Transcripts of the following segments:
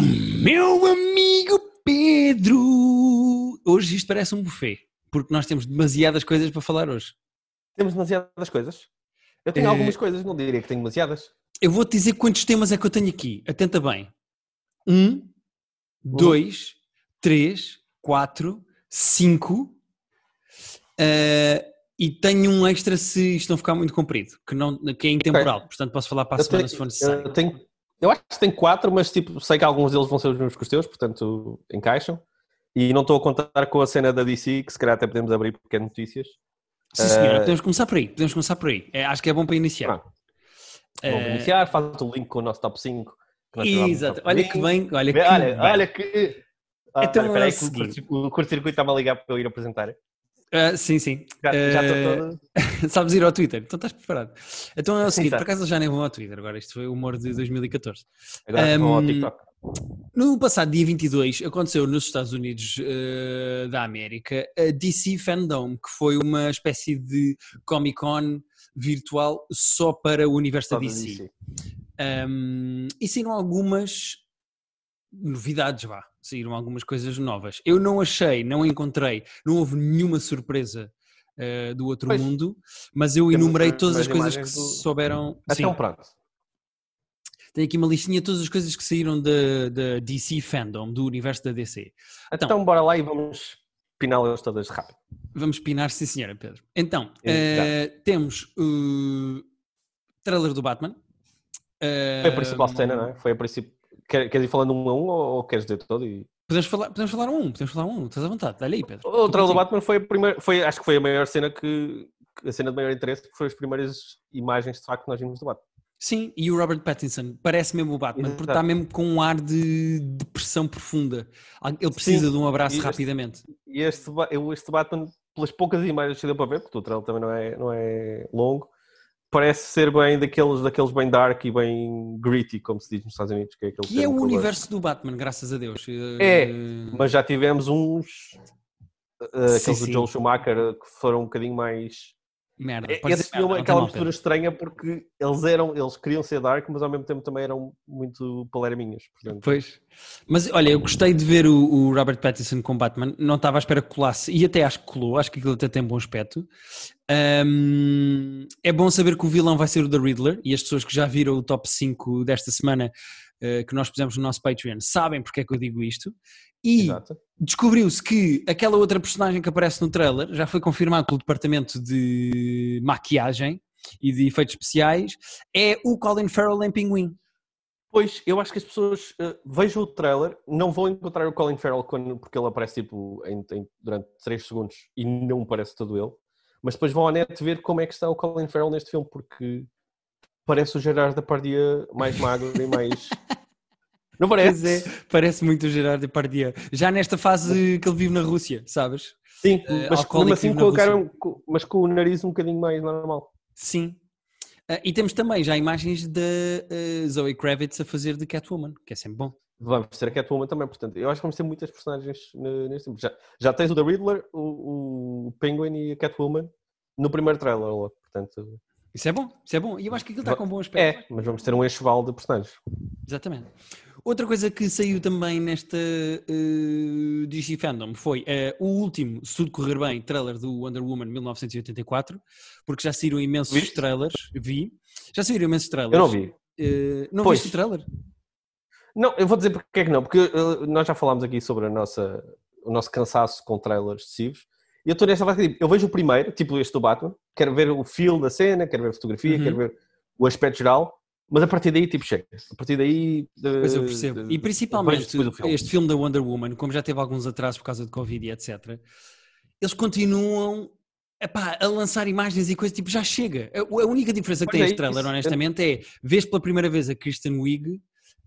Meu amigo Pedro! Hoje isto parece um buffet, porque nós temos demasiadas coisas para falar hoje. Temos demasiadas coisas. Eu tenho Eh, algumas coisas, não diria que tenho demasiadas. Eu vou-te dizer quantos temas é que eu tenho aqui. Atenta bem. Um, dois, três, quatro, cinco. eh, e tenho um extra se isto não ficar muito comprido, que, não, que é intemporal. Portanto, posso falar para a Eu semana tenho, se for necessário. eu, tenho, eu acho que tenho quatro, mas tipo, sei que alguns deles vão ser os mesmos que os teus, portanto encaixam. E não estou a contar com a cena da DC, que se calhar até podemos abrir porque é notícias. Sim, senhora, eh, podemos começar por aí. Podemos começar por aí. É, acho que é bom para iniciar. Pronto. Vamos Eh, iniciar, faz o link com o nosso top 5. que nós tivemos no Exato. Olha que 5. bem. Olha que Olha, bem. olha que. Ah, Então, é o o seguinte. curto- o curto-circuito está-me a ligar para eu ir apresentar. Ah, sim, sim. Já, já estou todo. Sabes ir ao Twitter, então estás preparado. Então é o seguinte, Exato. por acaso já nem vão ao Twitter agora, isto foi o humor de 2014. Agora vão ao TikTok. No passado dia 22 aconteceu nos Estados Unidos eh, da América a DC Fandom, que foi uma espécie de Comic Con virtual só para o universo Só da DC. DC. Um, e saíram algumas novidades, vá. Saíram algumas coisas novas. Eu não achei, não encontrei, não houve nenhuma surpresa uh, do outro Pois. mundo, mas eu Temos enumerei as todas as coisas que do- souberam. Sim, Então pronto. tenho aqui uma listinha de todas as coisas que saíram da da DC Fandom, do universo da DC. Então- Então, bora lá e vamos piná-las todas rápido. Vamos pinar, sim senhora, Pedro. Então, Exato. uh, temos o trailer do Batman. Foi a principal Uh, cena, não é? Foi a principal. Quer- Queres ir falando um a um ou queres dizer todo? E... Podemos falar, podemos falar um, podemos falar um, estás à vontade, dá-lhe aí, Pedro. O trailer do. Batman foi a primeira, foi, acho que foi a maior cena que. A cena de maior interesse, porque foram as primeiras imagens de facto que nós vimos do Batman. Sim, e o Robert Pattinson parece mesmo o Batman, porque Exato. está mesmo com um ar de depressão profunda. Ele precisa Sim, de um abraço e este- rapidamente. E este, este Batman, pelas poucas imagens que deu para ver, porque o trailer também não é, não é longo, parece ser bem daqueles, daqueles bem dark e bem gritty, como se diz nos Estados Unidos. Que é, Que é o universo do Batman, graças a Deus. É, Eh, Mas já tivemos uns. uh, Sim, aqueles sim. do Joel Schumacher que foram um bocadinho mais. Merda. É, dizer filme merda, aquela mistura estranha porque eles eram, eles queriam ser dark, mas ao mesmo tempo também eram muito palerminhas. Portanto, Pois. Mas olha, eu gostei de ver o, o Robert Pattinson com Batman, não estava à espera que colasse, e até acho que colou, acho que aquilo até tem bom aspecto. Ahm, é bom saber que o vilão vai ser o The Riddler, e as pessoas que já viram o top 5 desta semana eh, que nós pusemos no nosso Patreon sabem porque é que eu digo isto. E descobriu-se que aquela outra personagem que aparece no trailer já foi confirmado pelo departamento de maquiagem e de efeitos especiais, é o Colin Farrell em Pinguim. Pois, eu acho que as pessoas uh, vejam o trailer, não vão encontrar o Colin Farrell quando, porque ele aparece tipo em- em- durante 3 segundos e não parece todo ele, mas depois vão à net ver como é que está o Colin Farrell neste filme, porque parece o Gerard Depardieu mais magro e mais... Não parece? é, parece muito o Gerard Depardieu. Já nesta fase que ele vive na Rússia, sabes? Sim, Eh, mas assim com- mas com o nariz um bocadinho mais normal. Sim. Ah, e temos também já imagens da ah, Zoe Kravitz a fazer de Catwoman, que é sempre bom. Vamos ter a Catwoman também, portanto, eu acho que vamos ter muitas personagens ne- neste filme. Já, já tens o The Riddler, o, o Penguin e a Catwoman no primeiro trailer, logo, portanto... Isso é bom, isso é bom. E eu acho que aquilo está com bom aspecto. É, mas vamos ter um enxoval de personagens. Exatamente. Outra coisa que saiu também nesta uh, Fandom foi eh, o último, se tudo correr bem, trailer do Wonder Woman 1984, porque já saíram imensos Viste? trailers. Vi. Já saíram imensos trailers. Eu não vi. Eh, não Pois. viste o trailer? Não, eu vou dizer porque é que não, porque uh, nós já falámos aqui sobre a nossa, o nosso cansaço com trailers excessivos. E eu estou nesta fase que tipo, eu vejo o primeiro, tipo este do Batman, quero ver o feel da cena, quero ver a fotografia, Uhum. quero ver o aspecto geral, mas a partir daí, tipo, chega. A partir daí. Pois eu percebo. E principalmente filme. este filme da Wonder Woman, como já teve alguns atrasos por causa de Covid e etc., eles continuam epá, a lançar imagens e coisas tipo, já chega. A, a única diferença que Pois tem é este trailer, isso. honestamente, é vês pela primeira vez a Kristen Wiig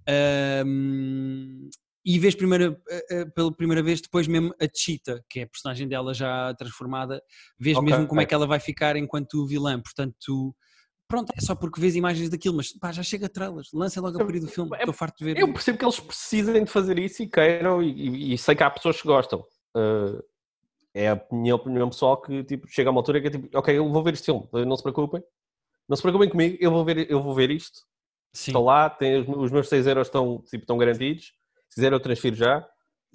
ahm, e vês primeira, pela primeira vez depois mesmo a Cheetah, que é a personagem dela já transformada, vês Ok. mesmo como é que ela vai ficar enquanto vilã. Portanto, pronto, é só porque vês imagens daquilo, mas pá, já chega trailers, lancem logo a partir do filme, é- estou farto de ver. Eu percebo que eles precisem de fazer isso e queiram, e, e- sei que há pessoas que gostam. Uh, é a minha opinião pessoal que tipo, chega a uma altura que é tipo, ok, eu vou ver este filme, não se preocupem. Não se preocupem comigo, eu vou ver, eu vou ver isto. Sim. Estou lá, tem, os, os meus 6 euros estão, tipo, estão garantidos. Se quiser eu transfiro já.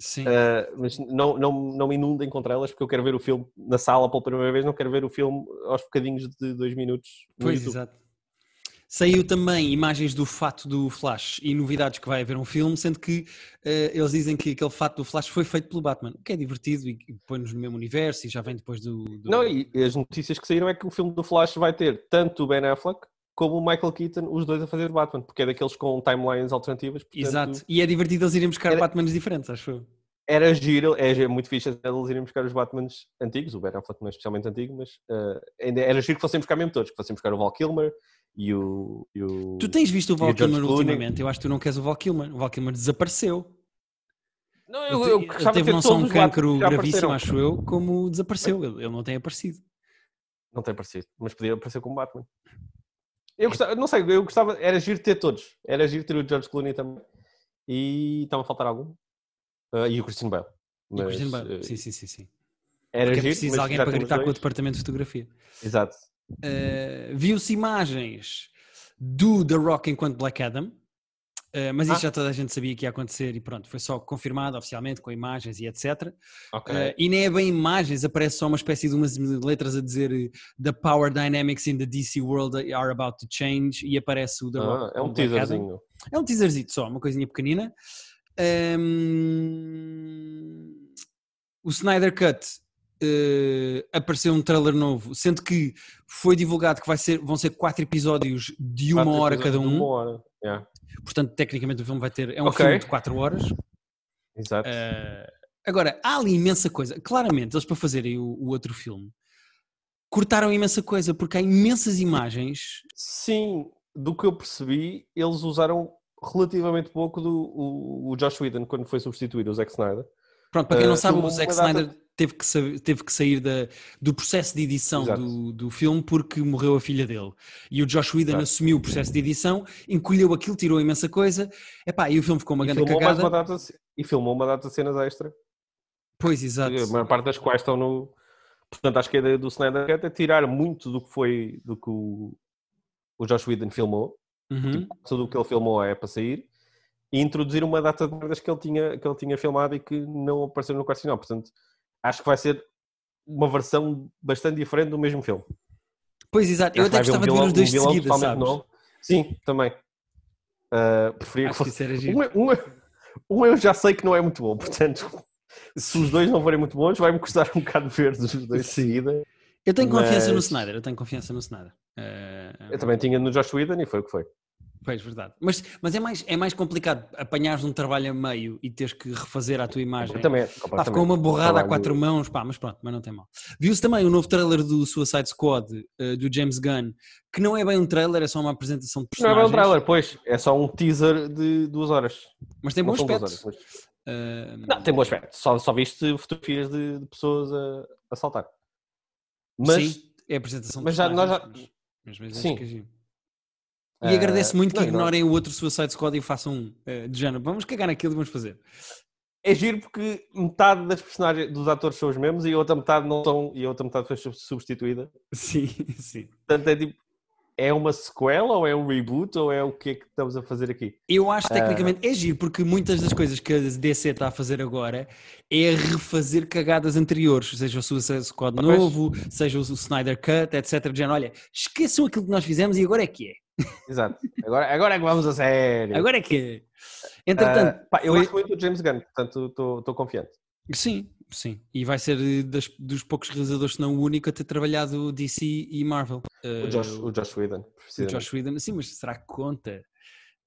Sim. Uh, mas não, não, não me inundem contra elas porque eu quero ver o filme na sala pela primeira vez, não quero ver o filme aos bocadinhos de dois minutos. Pois, YouTube. exato. Saiu também imagens do fato do Flash e novidades que vai haver um filme, sendo que uh, eles dizem que aquele fato do Flash foi feito pelo Batman, o que é divertido e, e põe-nos no mesmo universo e já vem depois do, do, Não, e as notícias que saíram é que o filme do Flash vai ter tanto o Ben Affleck como o Michael Keaton, os dois a fazer Batman, porque é daqueles com timelines alternativas. Portanto, Exato, e é divertido eles irem buscar era... Batmans diferentes, acho eu era giro, é muito fixe eles irem buscar os Batmans antigos, o Ben Affleck não é especialmente antigo, mas uh, era giro que fossem buscar mesmo todos, que fossem buscar o Val Kilmer e o... E o tu tens visto o Val Kilmer ultimamente? Eu acho que tu não queres o Val Kilmer. O Val Kilmer desapareceu. Não, eu, eu, eu ele teve não só um cancro gravíssimo, acho eu, como desapareceu. Ele, ele não tem aparecido. Não tem aparecido, mas podia aparecer como Batman. Eu gostava, não sei, eu gostava, era giro ter todos. Era giro ter o George Clooney também. E estava a faltar algum? Uh, e o Christian Bale. Mas, e o Christian Bale, uh, sim, sim, sim. sim. Era Porque é preciso alguém para gritar dois. com o departamento de fotografia. Exato. Uh, Viu-se imagens do The Rock enquanto Black Adam, uh, mas isso ah. já toda a gente sabia que ia acontecer e pronto, foi só confirmado oficialmente com imagens e etc. Okay. Uh, e nem é bem imagens, aparece só uma espécie de umas letras a dizer The power dynamics in the DC world are about to change e aparece o The ah, Rock. É um teaserzinho. É um teaserzinho só, uma coisinha pequenina. Um, o Snyder Cut uh, apareceu um trailer novo, sendo que foi divulgado que vai ser, vão ser quatro episódios de uma quatro hora cada um. uma hora. Yeah. Portanto, tecnicamente o filme vai ter. É um okay. filme de quatro horas. Exato. Uh, agora, há ali imensa coisa. Claramente, eles para fazerem o, o outro filme cortaram imensa coisa, porque há imensas imagens. Sim, do que eu percebi, eles usaram relativamente pouco do o, o Josh Whedon quando foi substituir o Zack Snyder. Pronto, para quem não uh, sabe, o Zack Snyder data... teve, que, teve que sair da, do processo de edição do, do filme porque morreu a filha dele. E o Josh Whedon Exato. assumiu o processo de edição, encolheu aquilo, tirou imensa coisa, epá, e o filme ficou uma grande cagada. Uma data, e filmou uma data de cenas extra. Pois, exato. A maior parte das quais estão no... Portanto, acho que a ideia do Snyder é tirar muito do que foi, do que o, o Josh Whedon filmou Uhum. Tipo, tudo o que ele filmou é para sair. E introduzir uma data de merdas que ele tinha, que ele tinha filmado e que não apareceu no quarto final. Portanto, acho que vai ser uma versão bastante diferente do mesmo filme. Pois, exato. Eu até gostava um de ver os dois um de seguida, sabes? Novo. Sim, também. Uh, preferia acho que fosse... Que um, um, um eu já sei que não é muito bom, portanto, se os dois não forem muito bons, vai-me custar um bocado ver os dois de seguida. Eu tenho mas... confiança no Snyder, eu tenho confiança no Snyder. Uh... Eu também tinha no Josh Whedon e foi o que foi. Pois, verdade. Mas, mas é, mais, é mais complicado apanhares um trabalho a meio e teres que refazer a tua imagem. Completamente. completamente. Pá, ficou uma borrada a quatro mãos, pá, mas pronto, mas não tem mal. Viu-se também o novo trailer do Suicide Squad, uh, do James Gunn, que não é bem um trailer, é só uma apresentação de personagens. Não é bem um trailer, pois, é só um teaser de duas horas. Mas tem bom aspecto. Horas, mas... uh... Não, tem bom aspecto. Só, só viste fotografias de, de pessoas a, a saltar. Mas... Sim, é a apresentação de mas já, nós já... Mas, mas Sim. E uh, agradeço muito que ignorem não. o outro Suicide Squad e façam uh, de género. Vamos cagar naquilo e vamos fazer. É giro porque metade das personagens dos atores são os mesmos e a outra metade não são e a outra metade foi substituída. Sim, sim. Portanto, é tipo, é uma sequela ou é um reboot ou é o que é que estamos a fazer aqui? Eu acho tecnicamente uh... é giro porque muitas das coisas que a DC está a fazer agora é refazer cagadas anteriores, seja o Suicide Squad ah, novo, seja o Snyder Cut, etc. De olha, esqueçam aquilo que nós fizemos e agora é que é. Exato. Agora, agora é que vamos a sério. Agora é que é. Entretanto, uh, pá, eu gosto muito do James Gunn, portanto estou confiante. Sim, sim. E vai ser das, dos poucos realizadores, se não o único, a ter trabalhado DC e Marvel. Uh, o, Josh, o Josh Whedon. O Josh Whedon, sim, mas será que conta?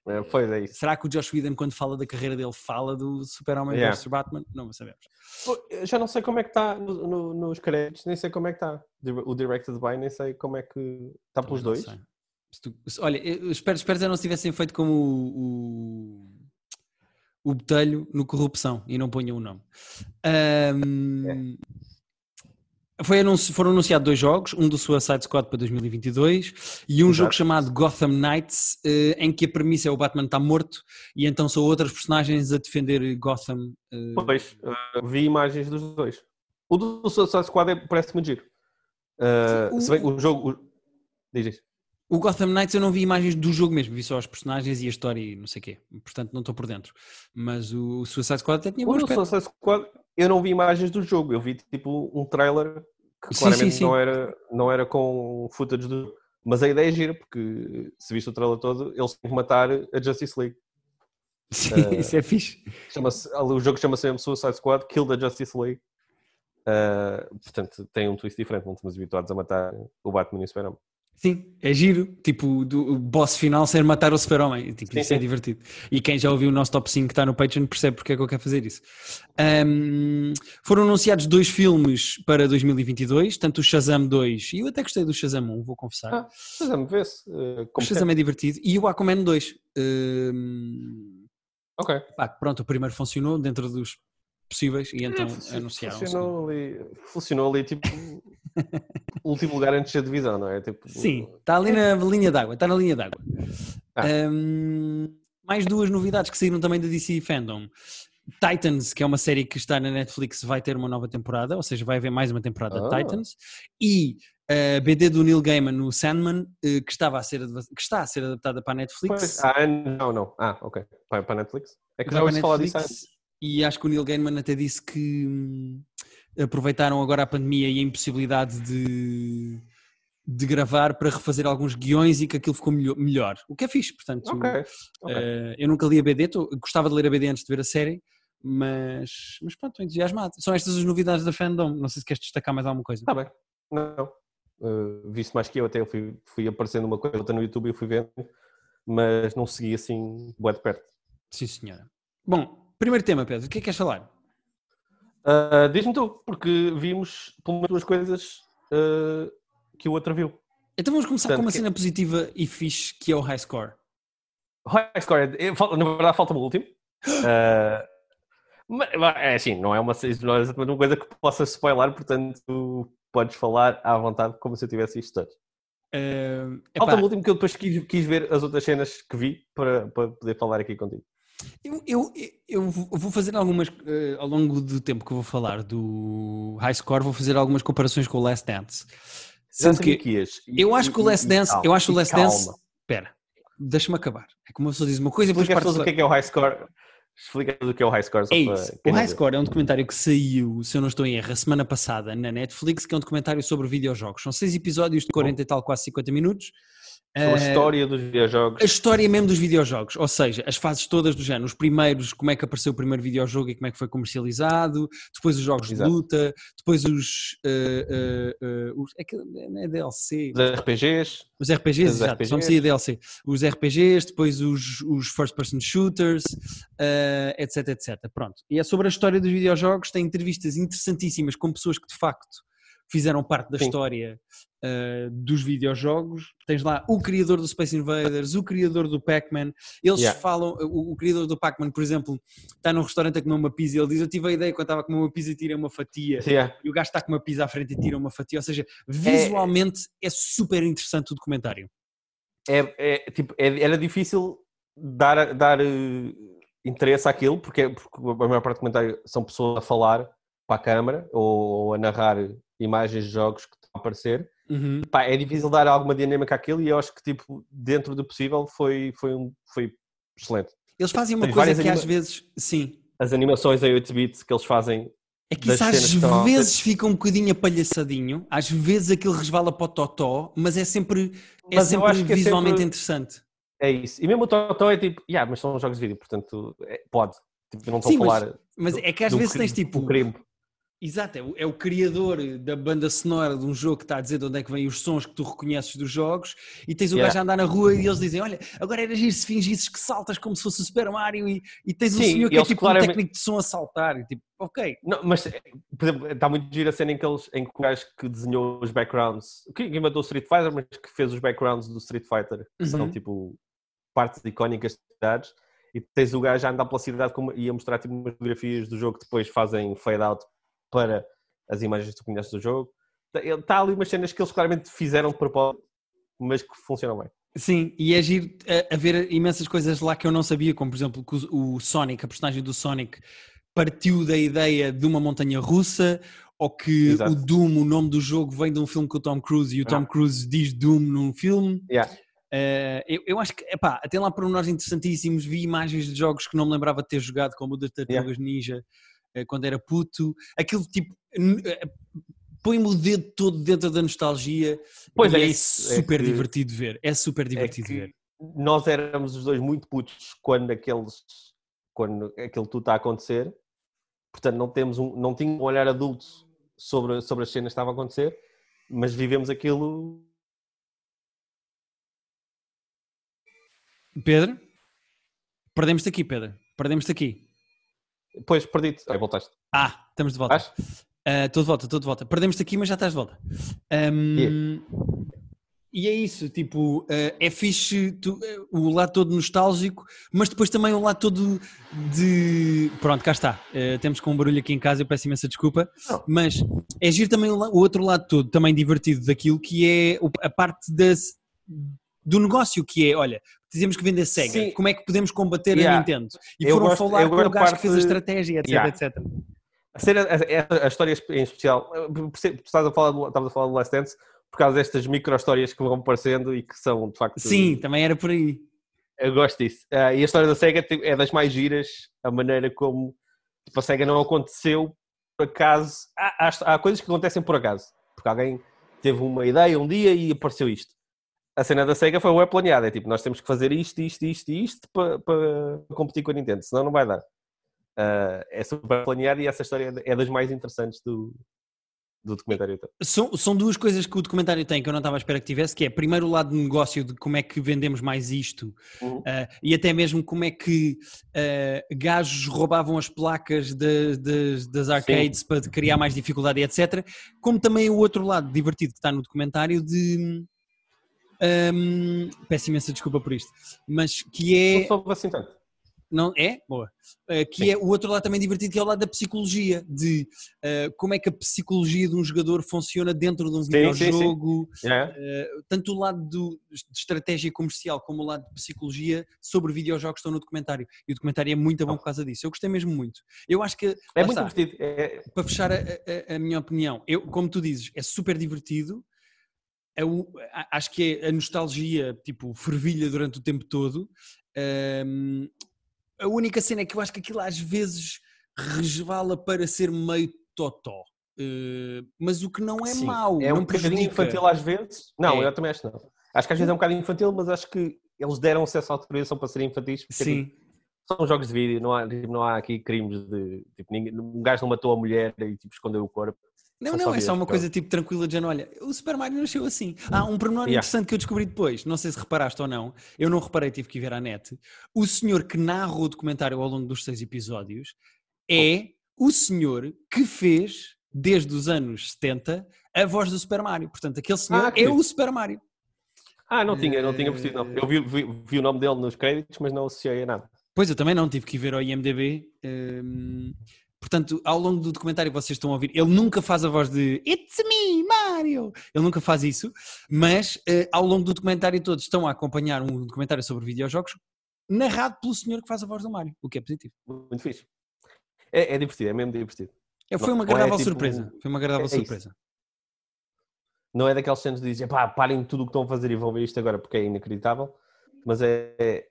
É, pois é isso. Será que o Josh Whedon, quando fala da carreira dele, fala do Super-Homem yeah. vs Batman? Não sabemos. Já não sei como é que está no, no, nos créditos, nem sei como é que está. O Directed by, nem sei como é que está pelos dois. Sei. Tu, olha, eu espero, espero que não se tivessem feito como o, o, o Botelho no Corrupção e não ponham o nome. Um, foi anunci, foram anunciados dois jogos, um do Suicide Squad para 2022 e um Exato. jogo chamado Gotham Knights, uh, em que a premissa é o Batman está morto e então são outras personagens a defender Gotham. Uh... Pois, uh, vi imagens dos dois. O do Suicide Squad é, parece muito giro. Uh, se bem o jogo. O... Diz isso. O Gotham Knights eu não vi imagens do jogo mesmo, vi só os personagens e a história e não sei o quê. Portanto, não estou por dentro. Mas o Suicide Squad até tinha bom O. Suicide Squad, eu não vi imagens do jogo, eu vi tipo um trailer que Sim, claramente sim, sim. Não, era, não era com footage do. Mas a ideia é gira, porque se viste o trailer todo, eles têm que matar a Justice League. Sim, Eh, isso é fixe. Chama-se- o jogo chama-se mesmo Suicide Squad, Kill the Justice League. Uh, portanto, tem um twist diferente, não estamos habituados a matar o Batman e o Superman. Sim, é giro. Tipo, do o boss final ser matar o super-homem. Tipo, Sim, isso é sim. divertido. E quem já ouviu o nosso top 5 que está no Patreon percebe porque é que eu quero fazer isso. Ahm, foram anunciados dois filmes para 2022, tanto o Shazam 2, e eu até gostei do Shazam 1, vou confessar. Ah, Shazam, vê-se. uh, o Shazam é divertido. E o Aquaman 2. Ahm, Ok. pá, pronto, o primeiro funcionou dentro dos possíveis e então Funcionou- anunciaram. Funcionou ali, funcionou ali tipo último lugar antes da divisão, não é? Tipo, Sim, está ali na linha d'água, está na linha d'água. Ah. Ahm, mais duas novidades que saíram também da DC Fandom. Titans, que é uma série que está na Netflix, vai ter uma nova temporada, ou seja, vai haver mais uma temporada de Ah. Titans. E a BD do Neil Gaiman no Sandman, eh, que, estava a ser, que está a ser adaptada para a Netflix. Pois, ah, não, não. Ah, ok. Para, para a Netflix? É que já ouvi falar disso antes. E acho que o Neil Gaiman até disse que hum, aproveitaram agora a pandemia e a impossibilidade de, de gravar para refazer alguns guiões e que aquilo ficou melhor. O que é fixe, portanto. Ok. ok. eh, eu nunca li a BD, tô- gostava de ler a BD antes de ver a série, mas, mas pronto, estou entusiasmado. São estas as novidades da fandom. Não sei se queres destacar mais alguma coisa. Está bem. Não. Uh, viste mais que eu, até eu fui, fui aparecendo uma coisa no YouTube e fui vendo, mas não segui assim bué de perto. Sim, senhora. Bom, primeiro tema, Pedro, o que é que queres falar? Uh, Diz-me tu, porque vimos pelo menos duas coisas uh, que o outro viu. Então vamos começar com Portanto, uma que- cena positiva e fixe que é o high score. High score, é- na verdade falta-me o último. Uh, mas, mas, é assim, não é, uma, não é exatamente uma coisa que possas spoiler, portanto podes falar à vontade como se eu tivesse isto todos. Epá, Falta-me o último que eu depois quis, quis ver as outras cenas que vi para, para poder falar aqui contigo. Eu, eu, eu vou fazer algumas, eh, ao longo do tempo que eu vou falar do High Score, vou fazer algumas comparações com o Last Dance. Sendo que, eu acho que o Last Dance, eu acho o Last. Dance, espera, deixa-me acabar. É como uma pessoa diz uma coisa e depois parte o que é que é o high score. Explica o que é o high score. É isso. O High. Score é um documentário que saiu, se eu não estou em erro, a semana passada na Netflix, que é um documentário sobre videojogos. São seis episódios de 40 e tal, quase 50 minutos. A Eh, história dos videojogos. a história mesmo dos videojogos, ou seja, as fases todas do género, os primeiros, como é que apareceu o primeiro videojogo e como é que foi comercializado, depois os jogos Exato. de luta, depois os, eh, eh, eh, os é que não é DLC, Os RPGs. os RPGs, os exato, RPGs. saía DLC, os RPGs, depois os, os first person shooters, etc, etc, pronto. E é sobre a história dos videojogos, tem entrevistas interessantíssimas com pessoas que de facto fizeram parte da Sim. história eh, dos videojogos. Tens lá o criador do Space Invaders, o criador do Pac-Man. Eles Yeah. falam, o, o criador do Pac-Man, por exemplo, está num restaurante a comer uma pizza. Ele diz: Eu tive a ideia quando estava a comer uma pizza e tirei uma fatia. Yeah. E o gajo está com uma pizza à frente e tira uma fatia. Ou seja, visualmente é, super interessante o documentário. É, é, tipo, é- era difícil dar, dar eh, interesse àquilo, porque, porque a maior parte do comentário são pessoas a falar para a câmara ou, a narrar imagens de jogos que estão a aparecer. Uhum. Pá, é difícil dar alguma dinâmica àquilo e eu acho que, tipo, dentro do possível, foi, foi, um, foi excelente. Eles fazem uma Tens coisa que às anima- vezes, sim, As animações em 8 bits que eles fazem é que isso às vezes fica um bocadinho apalhaçadinho, às vezes aquilo resvala para o totó, mas é sempre, é Mas sempre é visualmente sempre- interessante. É isso. E mesmo o Totó é tipo, yeah, mas são jogos de vídeo, portanto, é- pode. Tipo, não estou Sim, a mas- falar. Mas do- é que às vezes cri- tens tipo, crime. Exato, é o, é o criador da banda sonora de um jogo que está a dizer de onde é que vêm os sons que tu reconheces dos jogos e tens o Yeah. gajo a andar na rua e eles dizem, olha, agora era giro se fingisses que saltas como se fosse o Super Mario e, e tens o Sim, senhor que é tipo claramente- um técnico de som a saltar e tipo, ok, Não, mas, eh, por exemplo, está muito gira a cena em que, eles, em que o gajo que desenhou os backgrounds, que inventou o Street Fighter, mas que fez os backgrounds do Street Fighter, que são Uhum. tipo partes icónicas de cidades, e tens o gajo a andar pela cidade como, e a mostrar tipo umas fotografias do jogo que depois fazem fade out para as imagens que tu conheces do jogo. Está tá ali umas cenas que eles claramente fizeram de propósito, mas que funcionam bem. Sim, e é giro a, a ver imensas coisas lá que eu não sabia, como por exemplo que o, o Sonic, a personagem do Sonic, partiu da ideia de uma montanha russa, ou que Exato. o Doom, o nome do jogo, vem de um filme com o Tom Cruise e o Tom Ah. Cruise diz Doom num filme. Yeah. Uh, eu, eu, acho que, epá, até lá por nós interessantíssimos, vi imagens de jogos que não me lembrava de ter jogado, como o das Tartarugas yeah. Ninja, quando era puto. Aquilo tipo, uh, põe-me o dedo todo dentro da nostalgia. Pois é, é isso, é super é que, divertido ver. É super é divertido é ver. Nós éramos os dois muito putos quando aqueles, quando aquele tudo está a acontecer. Portanto, não temos um, não tinha um olhar adulto sobre, sobre as cenas que estavam a acontecer, mas vivemos aquilo Pedro? Perdemos-te aqui, Pedro. Perdemos-te aqui. Pois, perdi-te. Aí voltaste. Ah, estamos de volta. Estou uh, de volta, estou de volta. Perdemos-te aqui, mas já estás de volta. Um, yeah. E é isso, tipo, uh, é fixe tu, uh, o lado todo nostálgico, mas depois também o lado todo de. Pronto, cá está. Temos com um barulho aqui em casa, eu peço imensa desculpa. Mas é giro também o, o, outro lado todo, também divertido daquilo, que é a parte das, do negócio, que é, olha, dizemos que vender Sega, Sim. como é que podemos combater yeah. a Nintendo? E eu foram gosto, falar com o gajo parte... que fez a estratégia, etc, yeah. etc. A, cena, a, a, história em especial, estás a falar do, estavas a falar do Last Dance por causa destas micro-histórias que vão aparecendo e que são, de facto... Sim, também era por aí. Eu gosto disso. Uh, e a história da SEGA é das mais giras, a maneira como tipo, a SEGA não aconteceu por acaso. Há, há, há coisas que acontecem por acaso, porque alguém teve uma ideia um dia e apareceu isto a cena da SEGA foi uma planeada. É tipo, nós temos que fazer isto, isto, isto e isto para, para competir com a Nintendo, senão não vai dar. Uh, é super planeado e essa história é das mais interessantes do, do documentário. São, são duas coisas que o documentário tem que eu não estava à espera que tivesse, que é primeiro o lado de negócio de como é que vendemos mais isto uhum. uh, e até mesmo como é que uh, gajos roubavam as placas de, de, das arcades Sim. para criar mais dificuldade e etc. Como também o outro lado divertido que está no documentário de um, peço imensa desculpa por isto, mas que é. Não soube assim tanto. Não é? Boa. Uh, que Sim. é o outro lado também divertido, que é o lado da psicologia, de uh, como é que a psicologia de um jogador funciona dentro de um videojogo. Yeah. Uh, tanto o lado do, de estratégia comercial como o lado de psicologia sobre videojogos estão no documentário. E o documentário é muito bom por causa disso. Eu gostei mesmo muito. Eu acho que. É muito está, divertido. É... Para fechar a, a, a minha opinião, eu, como tu dizes, é super divertido acho que é a nostalgia, tipo, fervilha durante o tempo todo. Um, a única cena é que eu acho que aquilo às vezes resvala para ser meio totó. Uh, mas o que não é Sim, mau. É um bocadinho infantil às vezes. Não, é. eu também acho que não. Acho que às vezes é um bocadinho infantil, mas acho que eles deram acesso à autorização para serem infantis. Sim. são jogos de vídeo, não há, tipo, não há aqui crimes de. Tipo, ninguém, um gajo não matou a mulher e tipo, escondeu o corpo. Não, não, é só uma coisa tipo tranquila de olha, o Super Mario nasceu assim. Há um pormenor yeah. interessante que eu descobri depois, não sei se reparaste ou não, eu não reparei, tive que ir ver à net. O senhor que narra o documentário ao longo dos seis episódios é o senhor que fez, desde os anos 70, a voz do Super Mario. Portanto, aquele senhor ah, é o Super Mario. Ah, não tinha, não tinha percebido, não. Eu vi, vi, vi, o nome dele nos créditos, mas não associei a nada. Pois, eu também não, tive que ir ver ao IMDB. Hum, Portanto, ao longo do documentário vocês estão a ouvir, ele nunca faz a voz de It's me, Mario! Ele nunca faz isso, mas uh, ao longo do documentário todos estão a acompanhar um documentário sobre videojogos narrado pelo senhor que faz a voz do Mario, o que é positivo. Muito fixe. É, é divertido, é mesmo divertido. É, foi uma é agradável é, tipo, surpresa. Foi uma agradável surpresa. Isso. Não é daqueles cenas de dizer, pá, parem tudo o que estão a fazer e vão ver isto agora porque é inacreditável, mas é, é,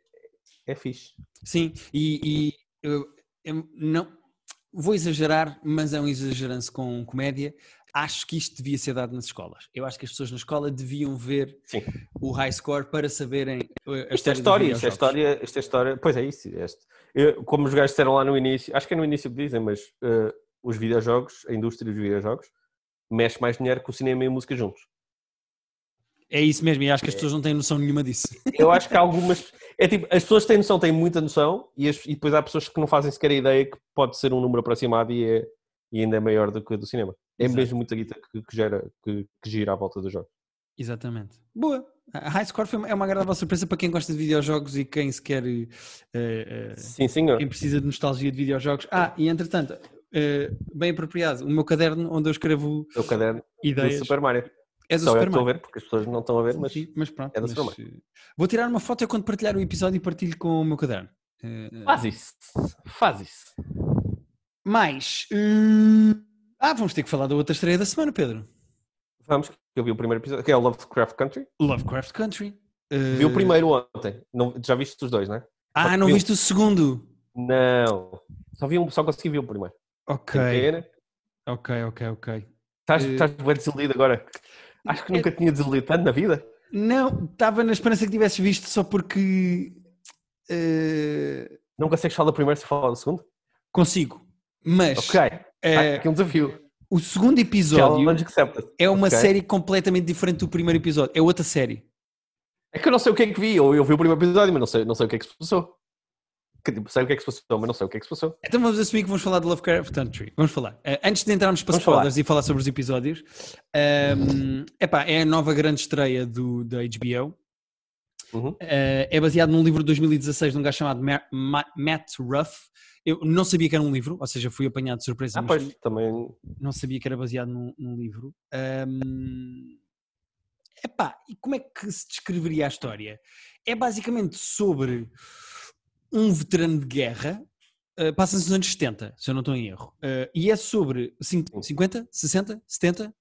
é fixe. Sim, e, e eu, eu, não, Vou exagerar, mas é um exagerança com comédia. Acho que isto devia ser dado nas escolas. Eu acho que as pessoas na escola deviam ver Sim. o high score para saberem a isto é história. Isto é história, isto é história. Pois é isso. Este. Eu, como os gajos disseram lá no início, acho que é no início que dizem, mas uh, os videojogos, a indústria dos videojogos, mexe mais dinheiro que o cinema e a música juntos. É isso mesmo, e acho que as pessoas não têm noção nenhuma disso. Eu acho que algumas. É tipo, as pessoas têm noção, têm muita noção, e, as, e depois há pessoas que não fazem sequer a ideia que pode ser um número aproximado e, é, e ainda é maior do que o do cinema. É Exato. mesmo muita guita que, que, gera, que, que gira à volta do jogo. Exatamente. Boa. A High Score foi, é uma agradável surpresa para quem gosta de videojogos e quem se quer. Uh, uh, Sim, senhor. Quem precisa de nostalgia de videojogos. Ah, e entretanto, uh, bem apropriado, o meu caderno onde eu escrevo. O caderno ideias. do Super Mario. É do Só Super eu estou a ver, porque as pessoas não estão a ver, mas, Sim, mas pronto. É do mas, Super Vou tirar uma foto eu quando partilhar o episódio e partilho com o meu caderno. Uh, Faz isso. Faz isso. Mais. Uh... Ah, vamos ter que falar da outra estreia da semana, Pedro. Vamos, eu vi o primeiro episódio, que é o Lovecraft Country. Lovecraft Country. Vi o primeiro ontem. Não, já viste os dois, não é? Ah, não vi viste o segundo? Não. Só, vi um, só consegui ver o primeiro. Ok, Pena. ok, ok, ok. Estás, Eh, estás bem desiludido agora. Acho que nunca tinha tanto na vida. Não, estava na esperança que tivesses visto só porque eh, Não consegues falar do primeiro se falar do segundo? consigo. Mas Ok. eh, Há aqui um desafio. o segundo episódio é uma Ok. série completamente diferente do primeiro episódio. É outra série. É que eu não sei o que é que vi. Eu, eu vi o primeiro episódio, mas não sei, não sei o que é que se passou. Tipo, sei o que é que se passou, mas não sei o que é que se passou. Então vamos assumir que vamos falar de Lovecraft Country. Vamos falar. Eh, antes de entrarmos para Vamos spoilers e falar sobre os episódios, ehm, epá, é a nova grande estreia do, da HBO. Uhum. Eh, é baseado num livro de 2016 de um gajo chamado Ma- Ma- Matt Ruff. Eu não sabia que era um livro, ou seja, fui apanhado de surpresa, Ah, pois, também. não sabia que era baseado num, num livro. Ahm, epá, e como é que se descreveria a história? É basicamente sobre um veterano de guerra, ah, passa-se nos anos 70, se eu não estou em erro, Ah, e é sobre cin- 50, 60, 70?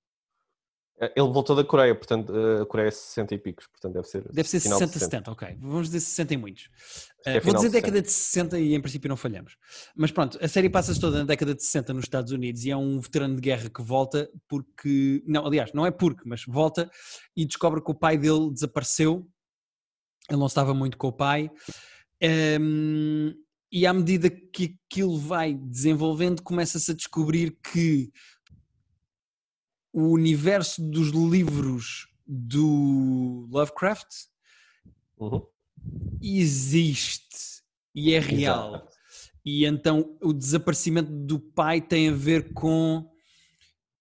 eh, Ele voltou da Coreia, portanto, eh, a Coreia é 60 e picos, portanto deve ser. Deve ser final de 60, 70, ok. Vamos dizer 60 e muitos. é vou dizer de década de 60 e em princípio não falhamos. Mas pronto, a série passa-se toda na década de 60 nos Estados Unidos e é um veterano de guerra que volta porque. Não, aliás, não é porque, mas volta e descobre que o pai dele desapareceu. Ele não estava muito com o pai. Ahm, e à medida que aquilo vai desenvolvendo, começa-se a descobrir que o universo dos livros do Lovecraft Uhum. existe e é real. Exato. E então o desaparecimento do pai tem a ver com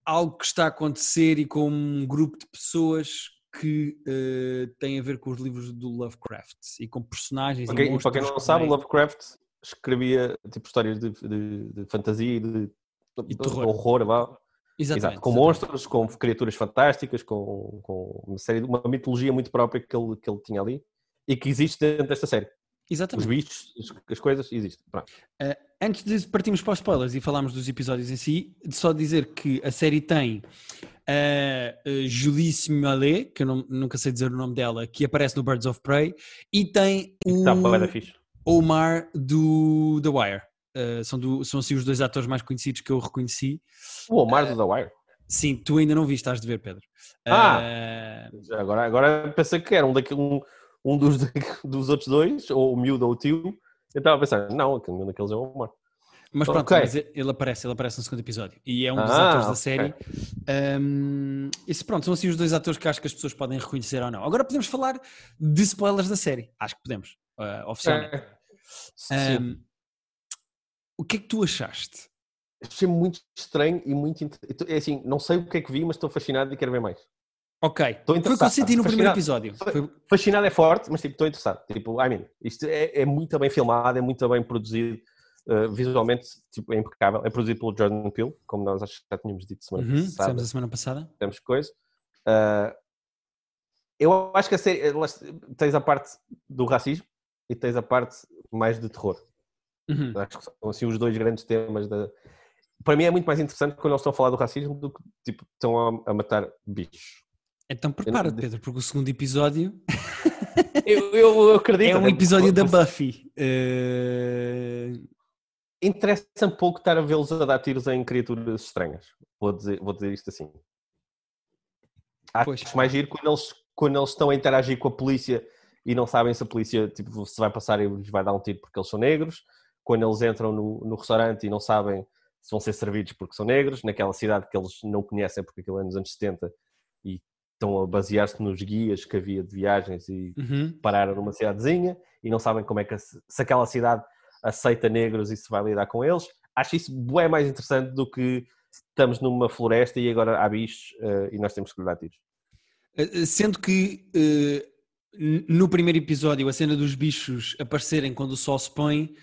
algo que está a acontecer e com um grupo de pessoas que eh, tem a ver com os livros do Lovecraft e com personagens quem, e e para quem não sabe, o. Lovecraft escrevia tipo histórias de, de- de fantasia e de, E terror. horror, vá. Exatamente, Exato, com exatamente. monstros, com criaturas fantásticas, com, com uma série uma mitologia muito própria que ele, que ele tinha ali e que existe dentro desta série. Os Exatamente. bichos, as, as coisas existem. Pronto. Antes de partirmos para os spoilers e falarmos dos episódios em si, de só dizer que a série tem a Julie Smollett, que eu não- nunca sei dizer o nome dela, que aparece no Birds of Prey, e tem o fixe. Omar do The Wire. Uh, são, do- são assim os dois atores mais conhecidos que eu reconheci. O Omar do The Wire. Sim, tu ainda não viste, estás de ver, Pedro. Ah! Uh, Agora, agora pensei que era um, daquele, um, um dos, dos outros dois, ou o miúdo ou o tio. Eu estava a pensar, não, aquele daqueles é o Omar. Mas pronto, Ok. mas ele aparece, ele aparece no segundo episódio. E é um dos Ah, atores da série. Um, e pronto, são assim os dois atores que acho que as pessoas podem reconhecer ou não. Agora podemos falar de spoilers da série. Acho que podemos, uh, oficialmente. É. Um, o que é que tu achaste? Achei muito estranho e muito. É assim, não sei o que é que vi, mas estou fascinado e quero ver mais. Ok, Estou foi o que eu interessado, senti no primeiro fascinado. episódio. Foi- Foi- Fascinado é forte, mas tipo, estou interessado. Tipo, I mean, isto é, é muito bem filmado, é muito bem produzido. Uh, visualmente, tipo, é impecável. É produzido pelo Jordan Peele, como nós acho que já tínhamos dito semana Uhum, passada. a semana passada. temos coisa. Ah, eu acho que a série ela- tens a parte do racismo e tens a parte mais de terror. Uhum. Acho que são assim os dois grandes temas da. Para mim é muito mais interessante quando eles estão a falar do racismo do que tipo, estão a, a matar bichos. Então prepara-te, Pedro, porque o segundo episódio Eu, eu- eu acredito. é um episódio da Buffy. Eh, Interessa-me pouco estar a vê-los a dar tiros em criaturas estranhas. Vou dizer, vou dizer isto assim. Acho Pois. mais giro quando eles, quando eles estão a interagir com a polícia e não sabem se a polícia tipo, se vai passar e lhes vai dar um tiro porque eles são negros. Quando eles entram no, no restaurante e não sabem se vão ser servidos porque são negros, naquela cidade que eles não conhecem porque aquilo é nos anos 70 e estão a basear-se nos guias que havia de viagens e uhum. pararam numa cidadezinha e não sabem como é que se aquela cidade aceita negros e se vai lidar com eles. Acho isso bem mais interessante do que estamos numa floresta e agora há bichos eh, e nós temos que lhe dar tiros. Sendo que n- no primeiro episódio a cena dos bichos aparecerem quando o sol se põe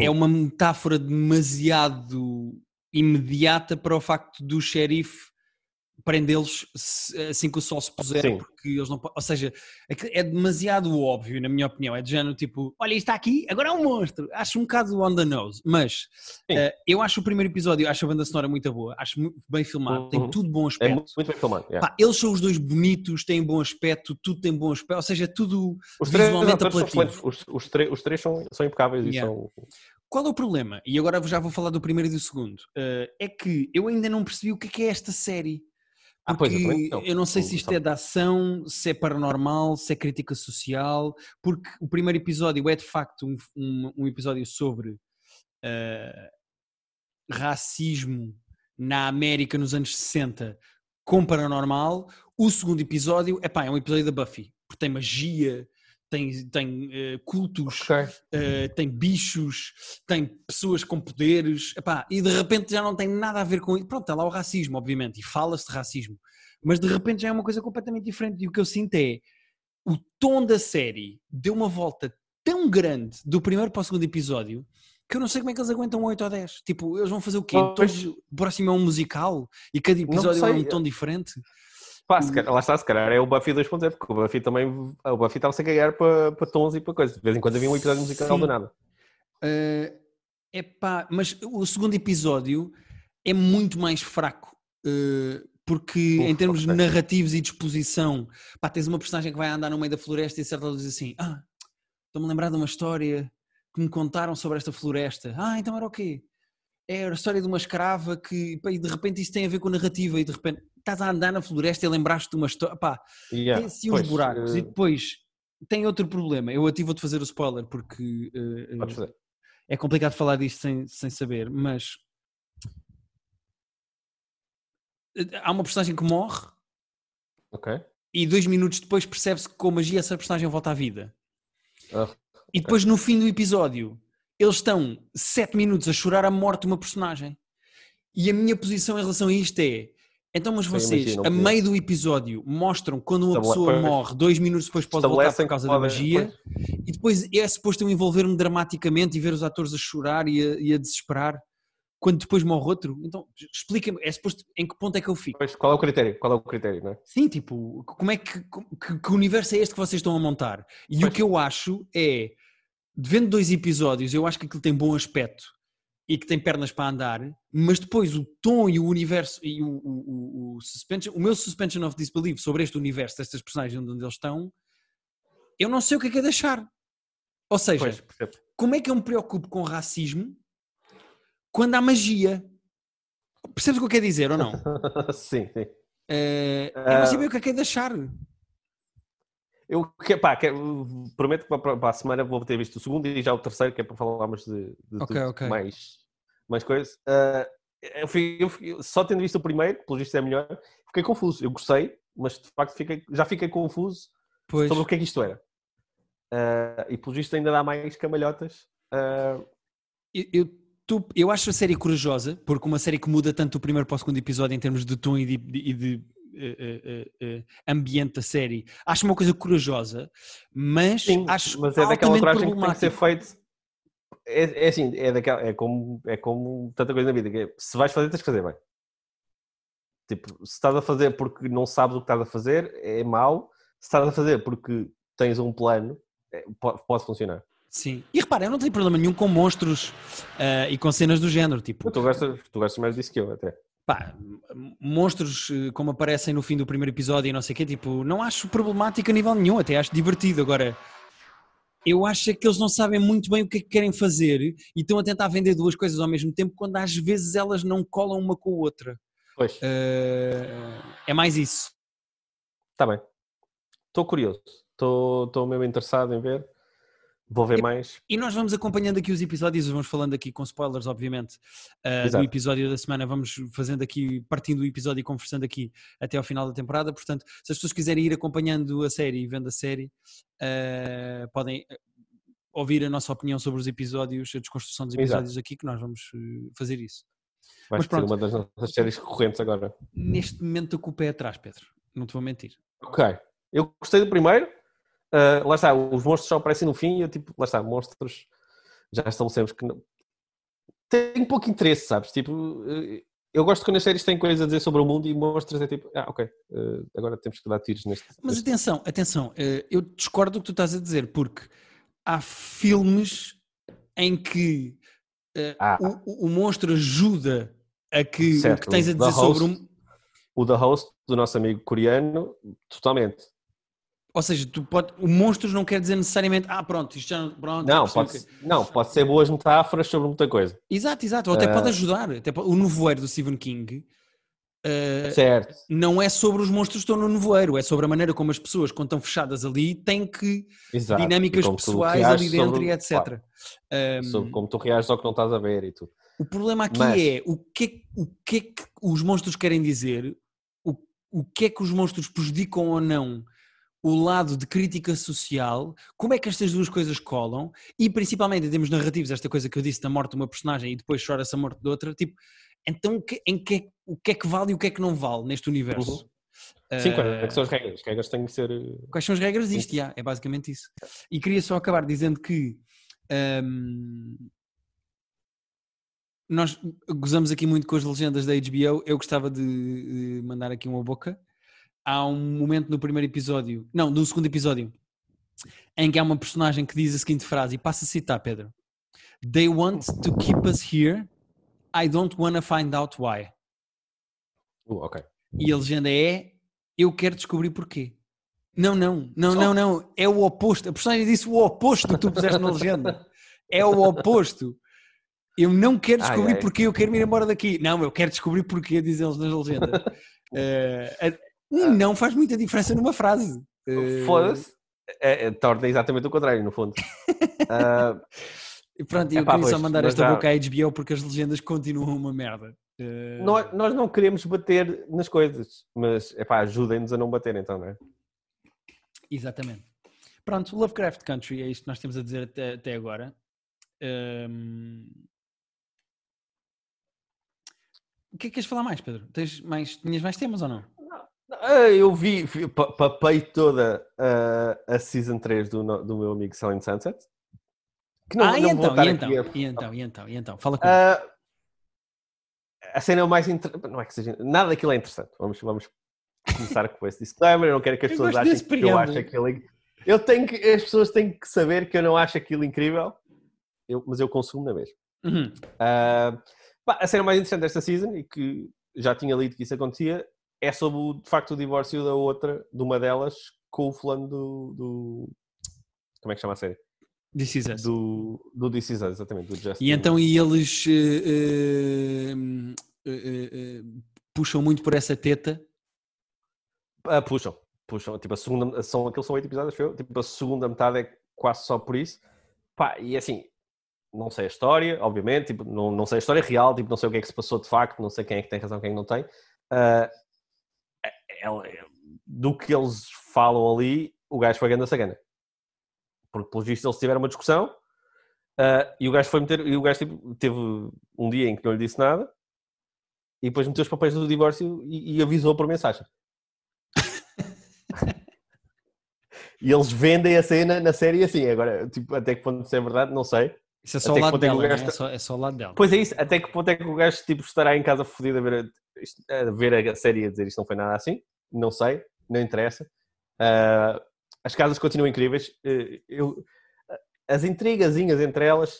é uma metáfora demasiado imediata para o facto do xerife prendê-los assim que o sol se puser, Sim. porque eles não Ou seja, é, é demasiado óbvio, na minha opinião. É de género tipo: olha, está aqui, agora é um monstro. Acho um bocado on the nose, mas uh, eu acho o primeiro episódio, acho a banda sonora muito boa, acho muito bem filmado, uhum. tem tudo bom é aspecto. É muito, muito bem filmado. Yeah. Pá, eles são os dois bonitos, têm bom aspecto, tudo tem bom aspecto, ou seja, tudo os visualmente três, apelativo. Os, os, três, os três são, são impecáveis yeah. e são. Qual é o problema? E agora já vou falar do primeiro e do segundo. Uh, é que eu ainda não percebi o que é, é esta série. Ah, pois, eu, eu não sei se isto é de ação, se é paranormal, se é crítica social, porque o primeiro episódio é de facto um, um, um episódio sobre uh, racismo na América nos anos 60 com paranormal. O segundo episódio epá, é um episódio da Buffy, porque tem magia, tem, tem uh, cultos, okay. uh, tem bichos, tem pessoas com poderes, epá, e de repente já não tem nada a ver com isso. Pronto, é lá o racismo, obviamente, e fala-se de racismo, mas de repente já é uma coisa completamente diferente. E o que eu sinto é o tom da série deu uma volta tão grande do primeiro para o segundo episódio que eu não sei como é que eles aguentam 8 ou 10. Tipo, eles vão fazer o quê? Todos, o próximo é um musical e cada episódio é um tom diferente. Pá, se, lá está, se calhar é o Buffy 2.0, porque o Buffy também. O Buffy estava-se a ganhar para, para tons e para coisas. De vez em quando havia um episódio musical Sim. do nada. Uh, epá, mas o segundo episódio é muito mais fraco. Uh, porque Uf, em termos okay. narrativos e disposição, pá, tens uma personagem que vai andar no meio da floresta e certa diz assim: Ah, estou-me a lembrar de uma história que me contaram sobre esta floresta. Ah, então era o quê? É a história de uma escrava que, pá, e de repente isso tem a ver com narrativa e de repente estás a andar na floresta e lembraste de uma história. Pá, yeah, tem assim uns buracos. Uh... E depois tem outro problema. Eu ati vou-te fazer o spoiler porque uh, é complicado falar disto sem, sem saber, mas há uma personagem que morre. Ok. E dois minutos depois percebe-se que com magia essa personagem volta à vida. Okay. E depois no fim do episódio eles estão sete minutos a chorar a morte de uma personagem. E a minha posição em relação a isto é então, mas vocês, a meio do episódio, mostram quando uma pessoa morre, dois minutos depois pode voltar por causa da magia, e depois é suposto eu envolver-me dramaticamente e ver os atores a chorar e a, e a desesperar quando depois morre outro. Então, explica-me, é suposto em que ponto é que eu fico? Pois, qual é o critério? Qual é o critério, não é? Sim, tipo, como é que, que, que universo é este que vocês estão a montar? E pois. o que eu acho é, vendo dois episódios, eu acho que aquilo tem bom aspecto e que tem pernas para andar, mas depois o tom e o universo e o, o, o, o suspension, o meu suspension of disbelief sobre este universo, destas personagens onde eles estão, eu não sei o que é que é deixar. Ou seja, pois, como é que eu me preocupo com racismo quando há magia? Percebes o que eu quero dizer ou não? sim, sim. Uh, eu não sei o que é que é deixar. Eu que, pá, que, prometo que para, para, a semana vou ter visto o segundo e já o terceiro, que é para falarmos de, de okay, okay. mais, mais coisas. Uh, eu fiquei, eu só tendo visto o primeiro, pelo visto é melhor, fiquei confuso. Eu gostei, mas de facto fiquei, já fiquei confuso pois. sobre o que é que isto era. Uh, e pelo visto ainda dá mais camalhotas. Uh... Eu, eu, tu, eu acho a série corajosa, porque uma série que muda tanto o primeiro para o segundo episódio em termos de tom e de, de, de uh, uh, ambiente da série. Acho uma coisa corajosa, mas Sim, acho mas é daquela coragem que tem que ser feito. É, é assim, é, daquela, é, como, é como tanta coisa na vida, que é, se vais fazer, tens que fazer bem. Tipo, se estás a fazer porque não sabes o que estás a fazer, é mau. Se estás a fazer porque tens um plano, é, pode, pode funcionar. Sim. E repara, eu não tenho problema nenhum com monstros uh, e com cenas do género. Tipo... Tu gostas, tu gostas mais disso que eu, até pá, monstros eh, como aparecem no fim do primeiro episódio e não sei o quê, tipo, não acho problemático a nível nenhum, até acho divertido. Agora, eu acho é que eles não sabem muito bem o que é que querem fazer e estão a tentar vender duas coisas ao mesmo tempo quando às vezes elas não colam uma com a outra. Pois. Uh, é mais isso. Está bem. Estou curioso. Estou mesmo interessado em ver. Vou ver e, mais. E nós vamos acompanhando aqui os episódios, vamos falando aqui com spoilers, obviamente, uh, do episódio da semana. Vamos fazendo aqui, partindo do episódio e conversando aqui até ao final da temporada. Portanto, se as pessoas quiserem ir acompanhando a série e vendo a série, uh, podem eh, ouvir a nossa opinião sobre os episódios, a desconstrução dos episódios Exato. aqui, que nós vamos fazer isso. Vai Mas pronto, uma das nossas séries recorrentes agora. Neste momento a culpa é atrás, Pedro. Não te vou mentir. Ok. Eu gostei do primeiro, Uh, lá está, os monstros só aparecem no fim e eu tipo, lá está, monstros já estabelecemos que não. Tem pouco interesse, sabes? Tipo, uh, eu gosto quando as séries têm coisas a dizer sobre o mundo e monstros é tipo, ah, ok, uh, agora temos que dar tiros neste. Mas neste... atenção, atenção, uh, eu discordo do que tu estás a dizer, porque há filmes em que ah. o, o, monstro ajuda a que certo. o que tens a dizer sobre um. O The Host do nosso amigo coreano, totalmente. Ou seja, tu pode, o monstros não quer dizer necessariamente, ah, pronto, isto já. Pronto, não, pode, que... não, pode ser boas metáforas sobre muita coisa. Exato, exato. Ou até uh... pode ajudar. Até pode... O nevoeiro do Stephen King. Uh, certo. Não é sobre os monstros que estão no nevoeiro, é sobre a maneira como as pessoas, quando estão fechadas ali, têm que. Exato. dinâmicas pessoais ali dentro sobre, e etc. Um... Sobre como tu reages ao que não estás a ver e tudo. O problema aqui Mas... é o que, é, o que é que os monstros querem dizer, o, o que é que os monstros prejudicam ou não o lado de crítica social, como é que estas duas coisas colam e principalmente em termos narrativos, esta coisa que eu disse da morte de uma personagem e depois chora-se a morte de outra, tipo, então em que, o que é que vale e o que é que não vale neste universo? Uhum. Sim, quais é que são as regras? As regras têm que ser. Eh, quais são as regras disto? Yeah, é basicamente isso. E queria só acabar dizendo que um, nós gozamos aqui muito com as legendas da HBO. Eu gostava de mandar aqui uma boca há um momento no primeiro episódio, não, no segundo episódio, em que há uma personagem que diz a seguinte frase, e passa a citar, Pedro. They want to keep us here. I don't want to find out why. Uh, ok. E a legenda é: Eu quero descobrir porquê. Não, não, não, não, não. É o oposto. A personagem disse o oposto do que tu puseste na legenda. É o oposto. Eu não quero descobrir ai, ai. porquê, eu quero ir embora daqui. Não, eu quero descobrir porquê, dizem eles nas legendas. uh, um não faz muita diferença numa frase. Foda-se. É, é, torna exatamente o contrário, no fundo. uh, e pronto, eu queria só mandar esta já... boca à HBO porque as legendas continuam uma merda. Uh... Nós, nós não queremos bater nas coisas, mas epá, ajudem-nos a não bater então, não é? Exatamente. Pronto, Lovecraft Country é isto que nós temos a dizer até, até agora. Um... O que é que queres falar mais, Pedro? Tens mais, tinhas mais temas ou não? Ah, eu vi, vi papei toda a, a Season 3 do, do meu amigo Selling Sunset. Que não, ah, não e, então, e, então, a... e então, e então, e então, fala comigo. Uh, a cena mais interessante, não é que seja, nada daquilo é interessante. Vamos, vamos começar com esse disclaimer. Eu não quero que as pessoas achem que eu acho aquilo. Eu tenho que, as pessoas têm que saber que eu não acho aquilo incrível, eu, mas eu consumo na mesma. Uhum. Uh, pá, a cena mais interessante desta season, e que já tinha lido que isso acontecia, é sobre o, de facto o divórcio da outra, de uma delas, com o fulano do. do como é que chama a série? This Is Us. Do, do This Is Us, exatamente. Do Justin. E então e eles uh, uh, uh, puxam muito por essa teta? Ah, puxam, puxam. Tipo, a segunda, são, aqueles são oito episódios, eu, tipo, a segunda metade é quase só por isso. Pá, e assim, não sei a história, obviamente, tipo, não, não sei a história real, tipo, não sei o que é que se passou de facto, não sei quem é que tem razão, quem é não tem. Uh, do que eles falam ali, o gajo foi ganhando a sagana. Porque, pelo visto, eles tiveram uma discussão uh, e o gajo foi meter. E o gajo tipo, teve um dia em que não lhe disse nada e depois meteu os papéis do divórcio e, e avisou por mensagem. e eles vendem a cena na série assim. Agora, tipo, até que ponto isso é verdade, não sei. Isso é só o lado é dela, é, é, só, é só o lado dela. Pois é isso, até que ponto é que o gajo tipo, estará em casa fodido a ver a, a ver a série e a dizer isto não foi nada assim? Não sei não interessa. Uh, as casas continuam incríveis. Uh, eu, as intrigazinhas entre elas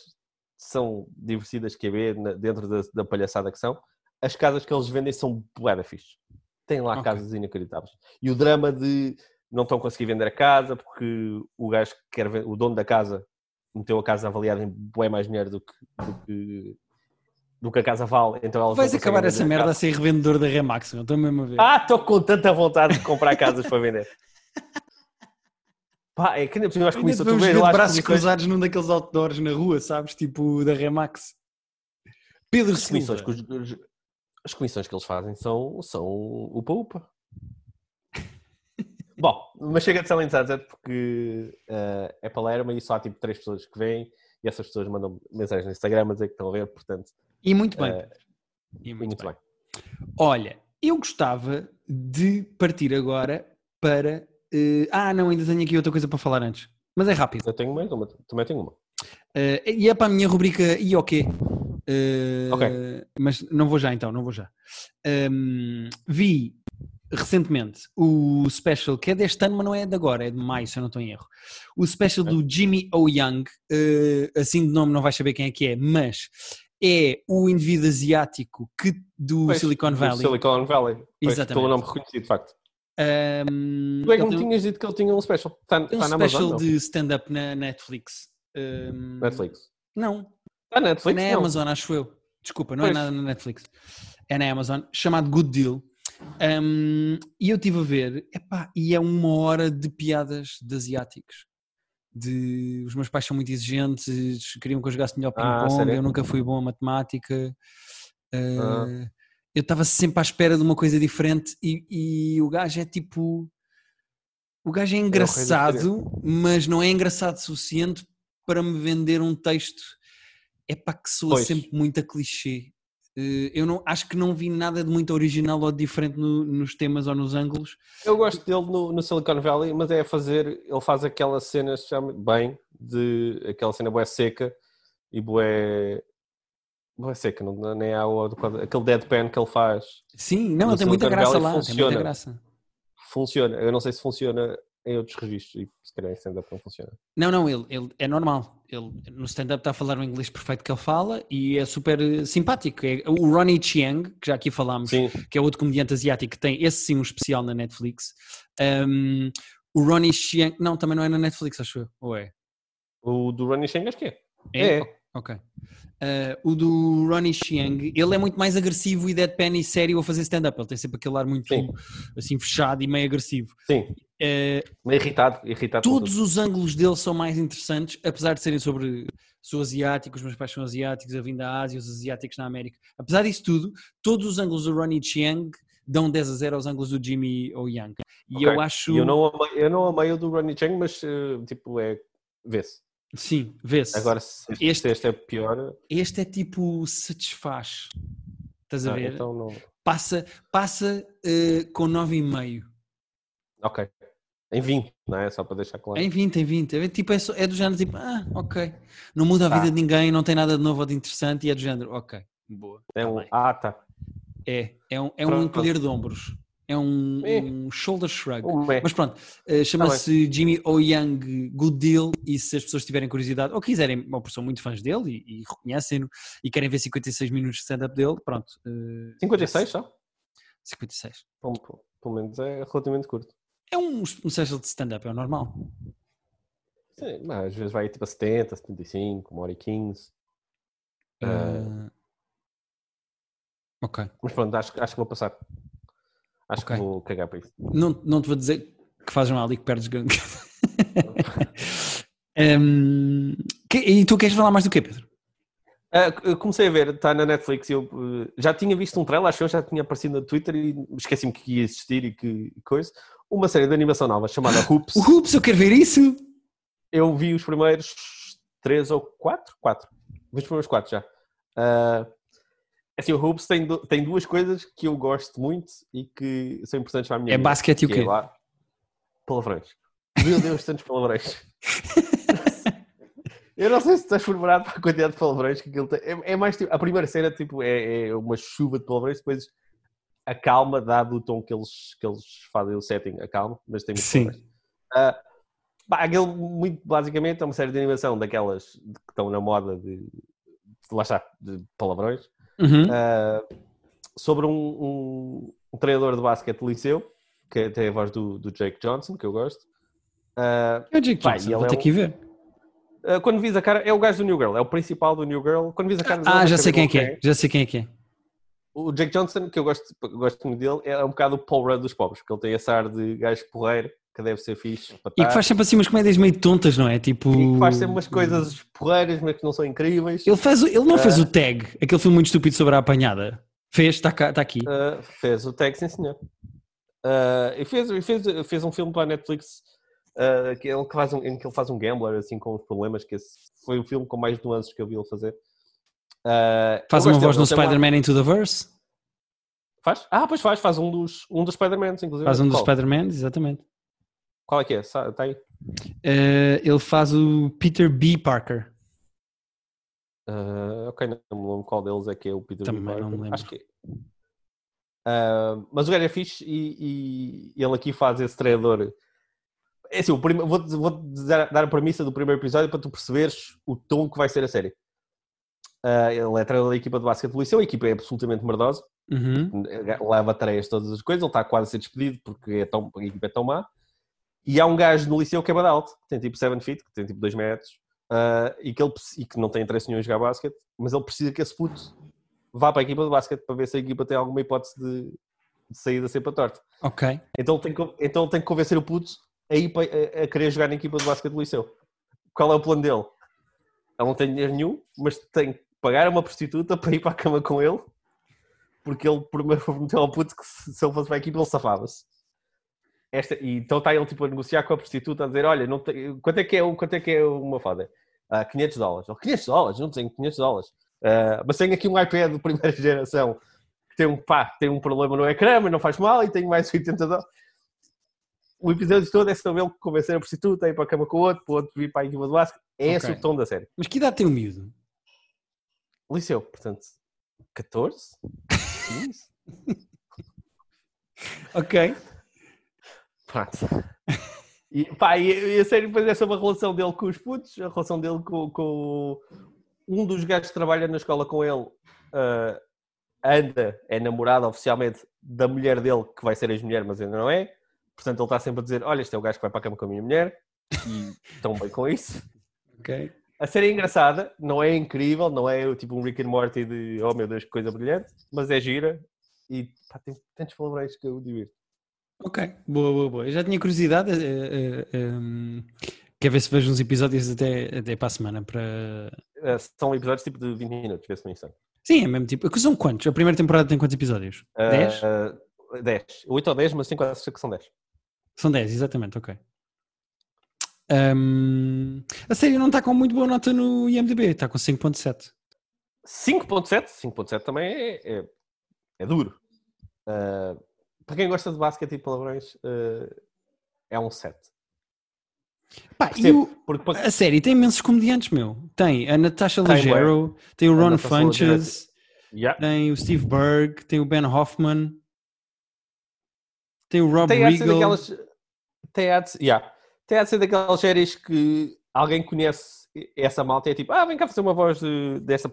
são divertidas que ver dentro da, da, palhaçada que são. As casas que eles vendem são bué fixe. Tem lá okay. casas inacreditáveis. E o drama de não estão conseguindo vender a casa porque o gajo que quer o dono da casa meteu a casa avaliada em bué mais dinheiro do que, do que do que a casa vale. Então Vais acabar essa merda a ser revendedor da Remax, não estou mesmo a ver. Ah, estou com tanta vontade de comprar casas para vender. Pá, é que ainda eu acho que isso tu ver braços cruzados num daqueles outdoors na rua, sabes? Tipo da Remax. Pedro as comissões, que os, as comissões que eles fazem são, são upa-upa. Bom, mas chega de Selling Sunset porque uh, é Palermo e só há tipo três pessoas que vêm e essas pessoas mandam mensagens no Instagram a dizer que estão a ver, portanto e muito bem. Uh, e muito, muito bem. bem. Olha, eu gostava de partir agora para. Uh, ah, não, ainda tenho aqui outra coisa para falar antes. Mas é rápido. Eu tenho mais uma, também tenho uma. Uh, e é para a minha rubrica E o quê? Ok. Mas não vou já então, não vou já. Um, vi recentemente o special, que é deste ano, mas não é de agora, é de maio, se eu não estou em erro. O special do Jimmy O. Young, uh, assim de nome não vais saber quem é que é, mas é o indivíduo asiático que, do Pois, Silicon do Valley. Silicon Valley. Pois, Exatamente. Pelo nome reconhecido, de facto. Um, Tu é que me tem- tinhas dito que ele tinha um special. Está, tem um está na special Amazon, não? de stand-up na Netflix. Um, Netflix. Não, Está na Netflix? na não. Amazon, acho eu. Desculpa, não é Pois. nada na Netflix. É na Amazon, chamado Good Deal. Um, e eu estive a ver, epá, e é uma hora de piadas de asiáticos. De, os meus pais são muito exigentes, queriam que eu jogasse melhor Ah, ping-pong, sério? eu nunca fui bom a matemática. Uh, Ah. Eu estava sempre à espera de uma coisa diferente e, e o gajo é tipo. O gajo é coisa engraçado, mas não é engraçado o suficiente para me vender um texto. É para que soa Pois. sempre muito a clichê. Eh, Eu não, acho que não vi nada de muito original ou diferente no- nos temas ou nos ângulos. Eu gosto dele no, no Silicon Valley, mas é a fazer. Ele faz aquela cena chama- bem, de aquela cena bué seca e bué. bué seca, não, não é a aquele deadpan que ele faz. Sim, não, No tem muita graça Valley lá, tem muita funciona. graça. Funciona. Eu não sei se funciona em outros registros e se calhar em stand-up não funciona. Não, não, ele, ele é normal. Ele no stand-up está a falar o inglês perfeito que ele fala e é super eh, simpático. É, o Ronnie Chiang, que já aqui falámos, Sim, que é outro comediante asiático que tem esse sim um especial na Netflix. Um, o Ronnie Chiang, não, também não é na Netflix, acho eu. Ou é? o do Ronnie Chang acho que é. É? É. Ok. Uh, o do Ronnie Chiang, ele é muito mais agressivo e deadpan e sério a fazer stand-up. Ele tem sempre aquele ar muito Sim. assim fechado e meio agressivo. Sim, Uh, irritado. irritado todos os ângulos dele são mais interessantes, apesar de serem sobre. Sou asiático, os meus pais são asiáticos, eu vim da Ásia, os asiáticos na América. Apesar disso tudo, todos os ângulos do Ronnie Chiang dão 10 a 0 aos ângulos do Jimmy O Yang. E Ok. eu acho. Eu não, amei, eu não amei o do Ronnie Chang, mas eh, tipo, é. Vê-se. Sim, vê-se. Agora, se este, Este- este é pior, Este é tipo satisfaz. Estás a ah, ver? então não. Passa, passa eh, com 9,5. Ok. Em 20, não é? Só para deixar claro. Em 20, em 20. É, tipo, é, só- é do género tipo, ah, ok. Não muda a Tá. vida de ninguém, não tem nada de novo ou de interessante e é do género, ok, boa. É tá um. bem. Ah, tá. É, é um, é um encolher de ombros. É um, É. um shoulder shrug. Um meh. Mas pronto, eh, chama-se Jimmy O Young Good Deal e se as pessoas tiverem curiosidade ou quiserem, ou são muito fãs dele e, e reconhecem-no e querem ver 56 minutos de stand-up dele, pronto. eh, 56 só? 56. Pelo, pelo menos é relativamente curto. É um, um special de stand-up, é o normal. Sim, mas às vezes vai tipo a 70, 75, uma hora e 15. Eh, ok. Mas pronto, acho, acho que vou passar. Acho Ok. que vou cagar para isso. Não, não te vou dizer que fazes mal e que perdes. Hum, que- e tu queres falar mais do que, Pedro? Eu comecei a ver, está na Netflix. Eu eh, já tinha visto um trailer, acho que eu já tinha aparecido no Twitter e esqueci-me que ia existir e que coisa. Uma série de animação nova chamada Hoops. O Hoops, eu quero ver isso! Eu vi os primeiros três ou quatro? Quatro. Vi os primeiros quatro já. Ah, assim, o Hoops tem, tem duas coisas que eu gosto muito e que são importantes para a minha É vida. basquete e o quê? É lá, palavrões. Meu Deus, tantos palavrões. Eu não sei se estás preparado para a quantidade de palavrões que aquilo tem. É, é mais tipo, a primeira cena tipo, é, é uma chuva de palavrões, depois acalma, dado o tom que eles, que eles fazem o setting, acalma, mas tem muitos Sim. pá, aquele, muito basicamente, é uma série de animação daquelas que estão na moda de, de lá está, de palavrões, Uhum. ah, sobre um, um, um treinador de basquete liceu, que tem a voz do, do Jake Johnson, que eu gosto. Ah, É o Jake Pá, Johnson, e ele vou é ter um- que ver. Ah, quando vis a cara, é o gajo do New Girl, é o principal do New Girl. Quando vis a cara Ah, já saber sei quem é que é, já sei quem é que é. O Jake Johnson, que eu gosto, gosto muito dele, é um bocado o Paul Rudd dos pobres, porque ele tem esse ar de gajo porreiro, que deve ser fixe E que faz sempre assim umas comédias meio tontas, não é? Tipo. E que faz sempre umas coisas porreiras, mas que não são incríveis. Ele, faz, ele não fez Ah. o tag, aquele filme muito estúpido sobre a apanhada. Fez, está tá aqui. Uh, fez o tag, sim senhor. Uh, e fez, fez, fez um filme para a Netflix uh, que ele faz um, em que ele faz um gambler assim com os problemas, que foi o filme com mais nuances que eu vi ele fazer. Uh, Faz uma voz no Spider-Man Into the Verse. Faz? Ah, pois faz, faz um dos, um dos Spider-Mans, inclusive. Faz um dos Qual? Spider-Man, exatamente. Qual é que é? Está aí? Eh, ele faz o Peter B. Parker. Uh, ok, não me lembro qual deles é que é o Peter Também Parker. não me lembro. Acho que é. Uh, mas o gajo é fixe e, e ele aqui faz esse treinador. É assim, o prime... vou, vou dar, a premissa do primeiro episódio para tu perceberes o tom que vai ser a série. Uh, ele é treinador da equipa de basquete do Liceu, a equipa é absolutamente merdosa, Uhum. leva tareias todas as coisas, ele está quase a ser despedido porque é tão, a equipa é tão má. E há um gajo no Liceu que é bada alto, que tem tipo 7 feet, que tem tipo 2 metros, uh, e, que ele, e que não tem interesse nenhum em jogar basquete, mas ele precisa que esse puto vá para a equipa de basquete para ver se a equipa tem alguma hipótese de, de sair da cepa torta. Ok. Então ele, tem então ele tem que convencer o puto a, a, a querer jogar na equipa de basquete do Liceu. Qual é o plano dele? Ele não tem dinheiro nenhum, mas tem que pagar uma prostituta para ir para a cama com ele, porque ele prometeu ao puto que se, se ele fosse para a equipa ele safava-se. Esta, e então está ele tipo, a negociar com a prostituta, a dizer: Olha, não tem, quanto, é que é, quanto é que é uma foda? Ah, 500 dólares. Ele, 500 dólares? Não tenho 500 dólares. Ah, mas tenho aqui um iPad de primeira geração que tem um, pá, tem um problema no ecrã, mas não faz mal, e tenho mais 80 dólares. O episódio todo é sobre ele convencer a prostituta ir para a cama com o outro, para o outro vir para a equipa de basquete. É esse Ok. o tom da série. Mas que idade tem o miúdo? Liceu, portanto, 14? 15? Ok. Pronto. E, pá, e, e a série depois é sobre a relação dele com os putos, a relação dele com, com um dos gajos que trabalha na escola com ele, ah, anda, é namorado oficialmente da mulher dele, que vai ser ex-mulher, mas ainda não é. Portanto, ele está sempre a dizer: Olha, este é o gajo que vai para a cama com a minha mulher, e estão bem com isso. Ok. A série é engraçada, não é incrível, não é tipo um Rick and Morty de oh meu Deus, que coisa brilhante, mas é gira e pá, tem tantos palavrões que eu divirto. Ok. Boa, boa, boa. Eu já tinha curiosidade. eh, eh, ehm, quer ver se vejo uns episódios até, até para a semana para. Ah, são episódios tipo de 20 minutos, vê-se no instante. Sim, é mesmo tipo. que São quantos? A primeira temporada tem quantos episódios? 10? 10. 8 ou 10, mas tenho quase certeza que são 10. São 10, exatamente, ok. Ahm, a série não está com muito boa nota no IMDB, está com 5.7. 5.7, 5.7 também é, é, é duro. Ah, para quem gosta de basquete e palavrões, ah, é um 7. Pá, o- porque a série tem imensos comediantes, meu. Tem a Natasha Tem, Leggero, tem o Ron. Funches, Yeah. tem o Steve Berg, tem o Ben Hoffman, tem o Rob Tem Riggle. daquelas. Tem a de, yeah. tem a de ser daquelas séries que alguém conhece essa malta e é tipo, ah, vem cá fazer uma voz de- desta,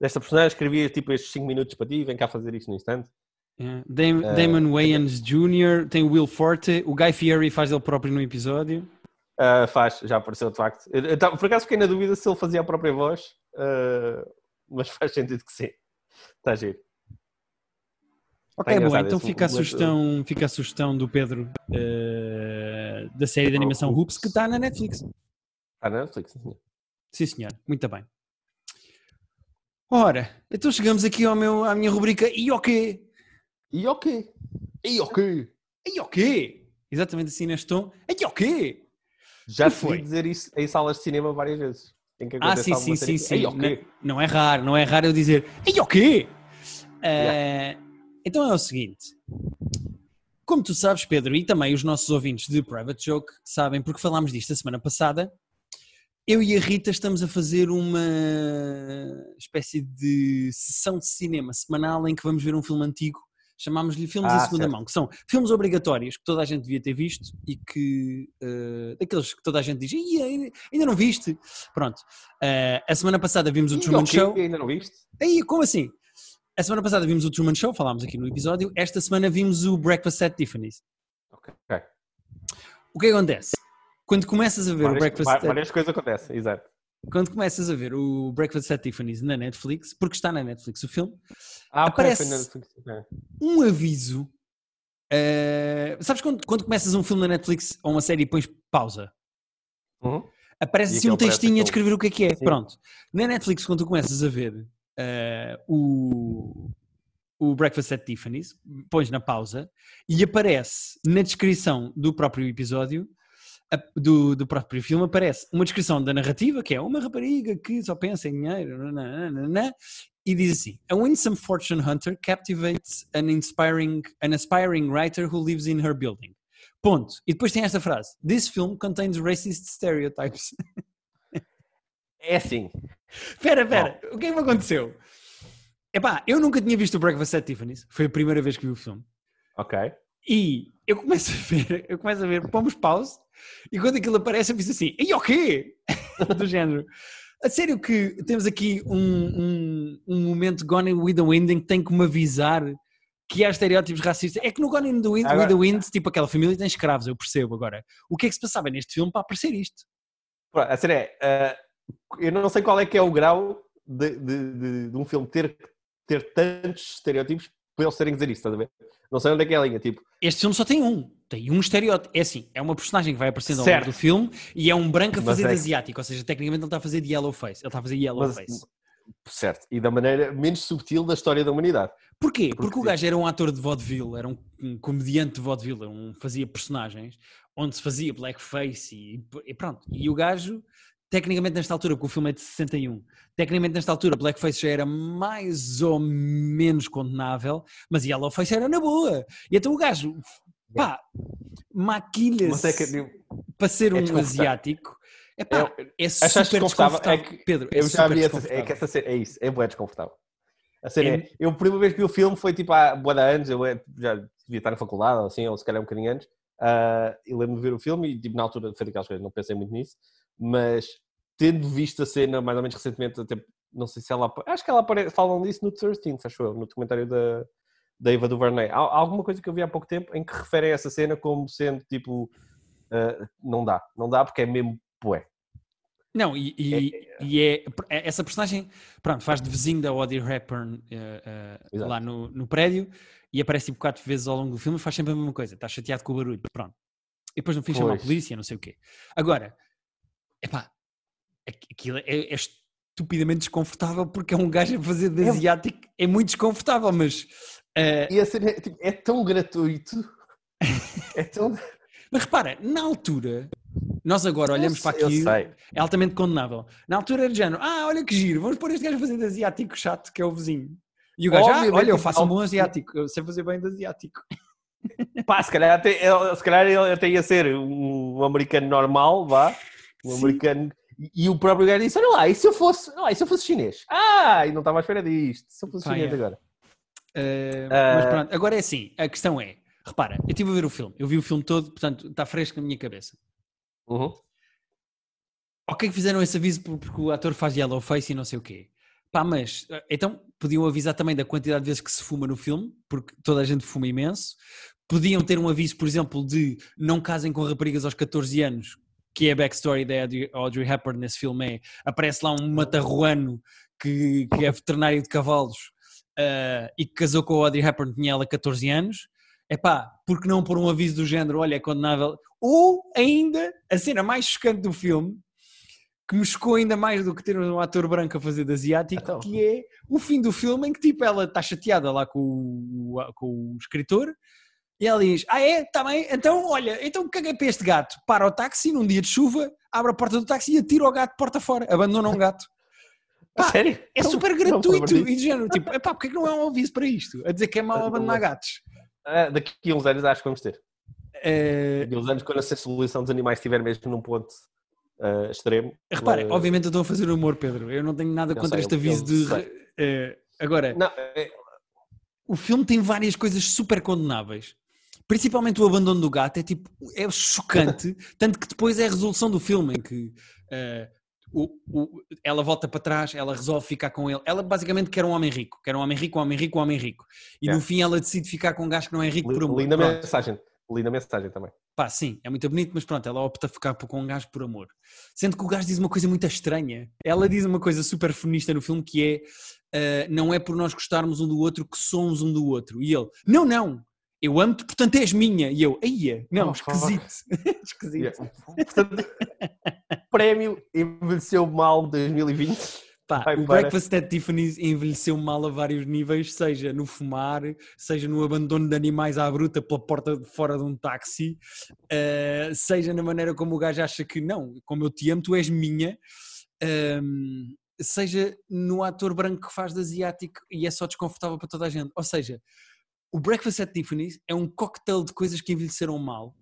desta personagem, escrevi tipo estes 5 minutos para ti, vem cá fazer isto no instante. Yeah. Dam- Eh, Damon Wayans Jr., tem o Will Forte, o Guy Fieri faz ele próprio no episódio. Ah, faz, já apareceu de facto. Eu- eu tava- por acaso fiquei na dúvida se ele fazia a própria voz, ah, mas faz sentido que sim. Está giro. Ok, bom, então fica a, sugestão, fica a sugestão do Pedro eh, da série de animação Hoops. Que está na Netflix. Está na Netflix. sim. Sim, senhor, muito bem. Ora, então chegamos aqui ao meu, à minha rubrica E o quê? E ok. E ok. E o quê? Exatamente assim neste tom. E o quê? Já vi dizer isso em salas de cinema várias vezes. Ah, sim, sim, sim, sim. Ok. Não, não é raro, não é raro eu dizer E o quê? Eh, então é o seguinte. Como tu sabes, Pedro, e também os nossos ouvintes de Private Joke sabem, porque falámos disto a semana passada, eu e a Rita estamos a fazer uma espécie de sessão de cinema semanal em que vamos ver um filme antigo. Chamámos-lhe filmes Ah, em segunda certo. mão, que são filmes obrigatórios que toda a gente devia ter visto e que eh, daqueles que toda a gente diz, "Ih, ainda, não viste. Pronto. Eh, a semana passada vimos o Truman ok, Show. Ainda não viste? Aí, como assim? A semana passada vimos o Truman Show, falámos aqui no episódio. Esta semana vimos o Breakfast at Tiffany's. Ok. O que acontece? Quando começas a ver o Várias, Breakfast va- at, várias coisas acontecem, exato. quando começas a ver o Breakfast at Tiffany's na Netflix, porque está na Netflix o filme, Ah, Aparece- foi na Netflix, ok. um aviso. eh, sabes quando, quando começas um filme na Netflix ou uma série e pões pausa? Uhum. Aparece E assim um textinho a descrever o que é que é. Sim. Pronto. Na Netflix, quando tu começas a ver eh, o, o Breakfast at Tiffany's, pões na pausa e aparece na descrição do próprio episódio, do, do próprio filme, aparece uma descrição da narrativa, que é uma rapariga que só pensa em dinheiro, nananana, e diz assim: A winsome fortune hunter captivates an inspiring, an aspiring writer who lives in her building. Ponto. E depois tem esta frase: This film contains racist stereotypes. É assim. Espera, espera, o que é que me aconteceu? Epá, eu nunca tinha visto o Breakfast at Tiffany's, foi a primeira vez que vi o filme. Ok. E eu começo a ver, eu começo a ver, pomos pause, e quando aquilo aparece eu fiz assim, e o quê? Do género. A sério que temos aqui um, um, um momento Gone with the Wind em que tem que me avisar que há estereótipos racistas. É que no Gone in the Wind, Agora- with the Wind, tipo aquela família tem escravos, eu percebo agora. O que é que se passava neste filme para aparecer isto? A sério é, ah, eu não sei qual é que é o grau de, de- de- de um filme ter, ter tantos estereótipos para eles terem que dizer isso, estás a ver? Não sei onde é que é a linha, tipo, Este filme só tem um. Tem um estereótipo. É assim, é uma personagem que vai aparecendo ao longo do filme e é um branco a fazer é de asiático. Ou seja, tecnicamente ele está a fazer de yellow face. Ele está a fazer yellow Mas- face. certo, e da maneira menos subtil da história da humanidade. Porquê? Porque, Porque- o gajo era um ator de vaudeville, era um, um comediante de vaudeville, um, fazia personagens onde se fazia blackface e, e pronto. E o gajo, tecnicamente nesta altura, porque o filme é de 61, tecnicamente nesta altura blackface já era mais ou menos condenável, mas yellowface era na boa. E então o gajo, pá, é maquilha-se que, tipo, para ser é um asiático. É pá, é super desconfortável? É que Pedro, é eu já vi essa, é que essa cena, é isso, é bué desconfortável. A cena É- é, eu a primeira vez que vi o filme foi tipo há bué de anos, eu é- já devia estar na faculdade ou assim, ou se calhar um bocadinho antes, ah, e lembro-me de ver o filme e tipo, na altura foi daquelas coisas, não pensei muito nisso, mas tendo visto a cena mais ou menos recentemente, até, não sei se ela, acho que ela aparece, falam disso no 13, acho eu, no documentário da, da Eva DuVernay. Há, há alguma coisa que eu vi há pouco tempo em que referem essa cena como sendo tipo, ah, não dá, não dá porque é mesmo bué. Não, e, e- e é, é- essa personagem, pronto, faz de vizinho da Audrey Hepburn eh, Exato. lá no, no prédio e aparece tipo quatro vezes ao longo do filme e faz sempre a mesma coisa, está chateado com o barulho, pronto. E depois no fim chama a Pois. polícia, não sei o quê. Agora, epá, aqu- aquilo é, é estupidamente desconfortável porque é um gajo a fazer de É- asiático, é muito desconfortável, mas... eh, E a cena é, tipo, é tão gratuito, é tão... mas repara, na altura, nós agora olhamos para aquilo... é altamente condenável. Na altura era de género, ah, olha que giro, vamos pôr este gajo a fazer de asiático chato, que é o vizinho. E o gajo, ah, olha, eu faço um bom asiático, eu sei fazer bem de asiático. Pá, se calhar, até, ele- se calhar ele até ia ser um americano normal, vá. Sim. americano. E, e o próprio gajo disse: Olha lá, e se eu fosse, lá, e se eu fosse chinês? Ah, e não estava à espera disto. Se eu fosse Pá, chinês é. agora. Uh, Ah. Mas pronto, agora é assim, a questão é, repara, eu estive a ver o filme, eu vi o filme todo, portanto está fresco na minha cabeça. Uhum. Ok que fizeram esse aviso por- porque o ator faz yellow face e não sei o quê. Pá, mas, eh, então podiam avisar também da quantidade de vezes que se fuma no filme, porque toda a gente fuma imenso. Podiam ter um aviso, por exemplo, de não casem com raparigas aos 14 anos, que é a backstory da Audrey- Hepburn nesse filme é, aparece lá um matarruano que, que é veterinário de cavalos ah, e que casou com a Audrey Hepburn, tinha ela 14 anos. É pá, porque não pôr um aviso do género, olha, é condenável. Ou ainda, a cena mais chocante do filme, que me chocou ainda mais do que ter um ator branco a fazer de asiático, Então. que é o fim do filme em que tipo ela está chateada lá com o, com o escritor e ela diz, ah é, está bem, então olha, então caguei para este gato, para o táxi num dia de chuva, abre a porta do táxi e atira o gato porta fora, abandona um gato. Pá, sério? É Não- super não gratuito disso. e de género, tipo, epá, porque é que não é um aviso para isto? A dizer que é mau Não abandonar gatos. Ah, daqui a uns anos acho que vamos ter. Eh, Daqui a uns anos, quando a sensibilização dos animais estiver mesmo num ponto ah, extremo. Repara, mas- obviamente eu estou a fazer humor, Pedro. Eu não tenho nada Eu contra sei, este aviso de. eh, agora, Não, é- o filme tem várias coisas super condenáveis. Principalmente o abandono do gato é tipo, é chocante, tanto que depois é a resolução do filme em que eh, o- o- ela volta para trás, ela resolve ficar com ele. Ela basicamente quer um homem rico, quer um homem rico, um homem rico, um homem rico. E no Yeah. fim ela decide ficar com um gajo que não é rico por amor. linda Pronto. mensagem. Linda mensagem também. Pá, sim, é muito bonito, mas pronto, ela opta a ficar com um gajo por amor. Sendo que o gajo diz uma coisa muito estranha. Ela diz uma coisa super feminista no filme que é ah, não é por nós gostarmos um do outro que somos um do outro. E ele, não, não, eu amo-te, portanto és minha. E eu, aí não, Oh, esquisito. esquisito. Portanto, prémio envelheceu mal 2020. Pá, Vai o para- Breakfast at Tiffany's envelheceu mal a vários níveis, seja no fumar, seja no abandono de animais à bruta pela porta de fora de um táxi, eh, seja na maneira como o gajo acha que não, como eu te amo, tu és minha, ehm, seja no ator branco que faz de asiático e é só desconfortável para toda a gente. Ou seja, o Breakfast at Tiffany's é um cocktail de coisas que envelheceram mal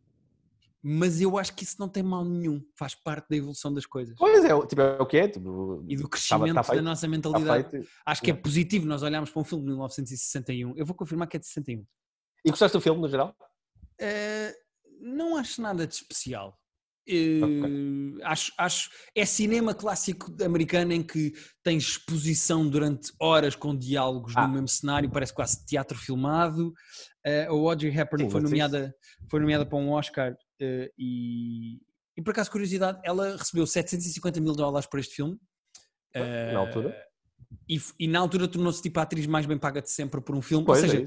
mas eu acho que isso não tem mal nenhum, faz parte da evolução das coisas Pois é, tipo, é o que é. Tipo, e do tá- crescimento tá feito, da nossa tá mentalidade. feito. Acho que é positivo nós olharmos para um filme de 1961. Eu vou confirmar que é de 61. E gostaste do filme, no geral? Eh, não acho nada de especial. Eh, acho, acho é cinema clássico americano em que tens exposição durante horas com diálogos Ah. no mesmo cenário, parece quase teatro filmado. Eh, a Audrey Hepburn Sim, foi nomeada, foi nomeada para um Oscar eh, e, e por acaso curiosidade, ela recebeu 750 mil dólares por este filme. Eh, Na altura. E, e na altura tornou-se tipo a atriz mais bem paga de sempre por um filme. Pois Ou seja, é.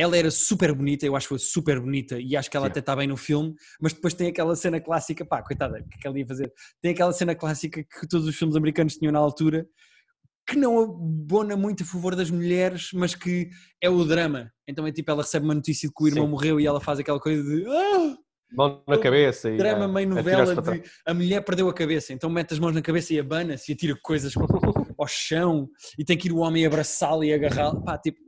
Ela era super bonita, eu acho que foi super bonita e acho que ela Sim. até está bem no filme, mas depois tem aquela cena clássica, pá, coitada, o que é que ela ia fazer? Tem aquela cena clássica que todos os filmes americanos tinham na altura, que não abona muito a favor das mulheres, mas que é o drama. Então é tipo, ela recebe uma notícia de que o irmão Sim. morreu e ela faz aquela coisa de ah, Mão na cabeça e. drama ah, meio novela de a mulher perdeu a cabeça, então mete as mãos na cabeça e abana-se e atira coisas ao chão e tem que ir o homem abraçá-la e agarrá-la. Pá, tipo,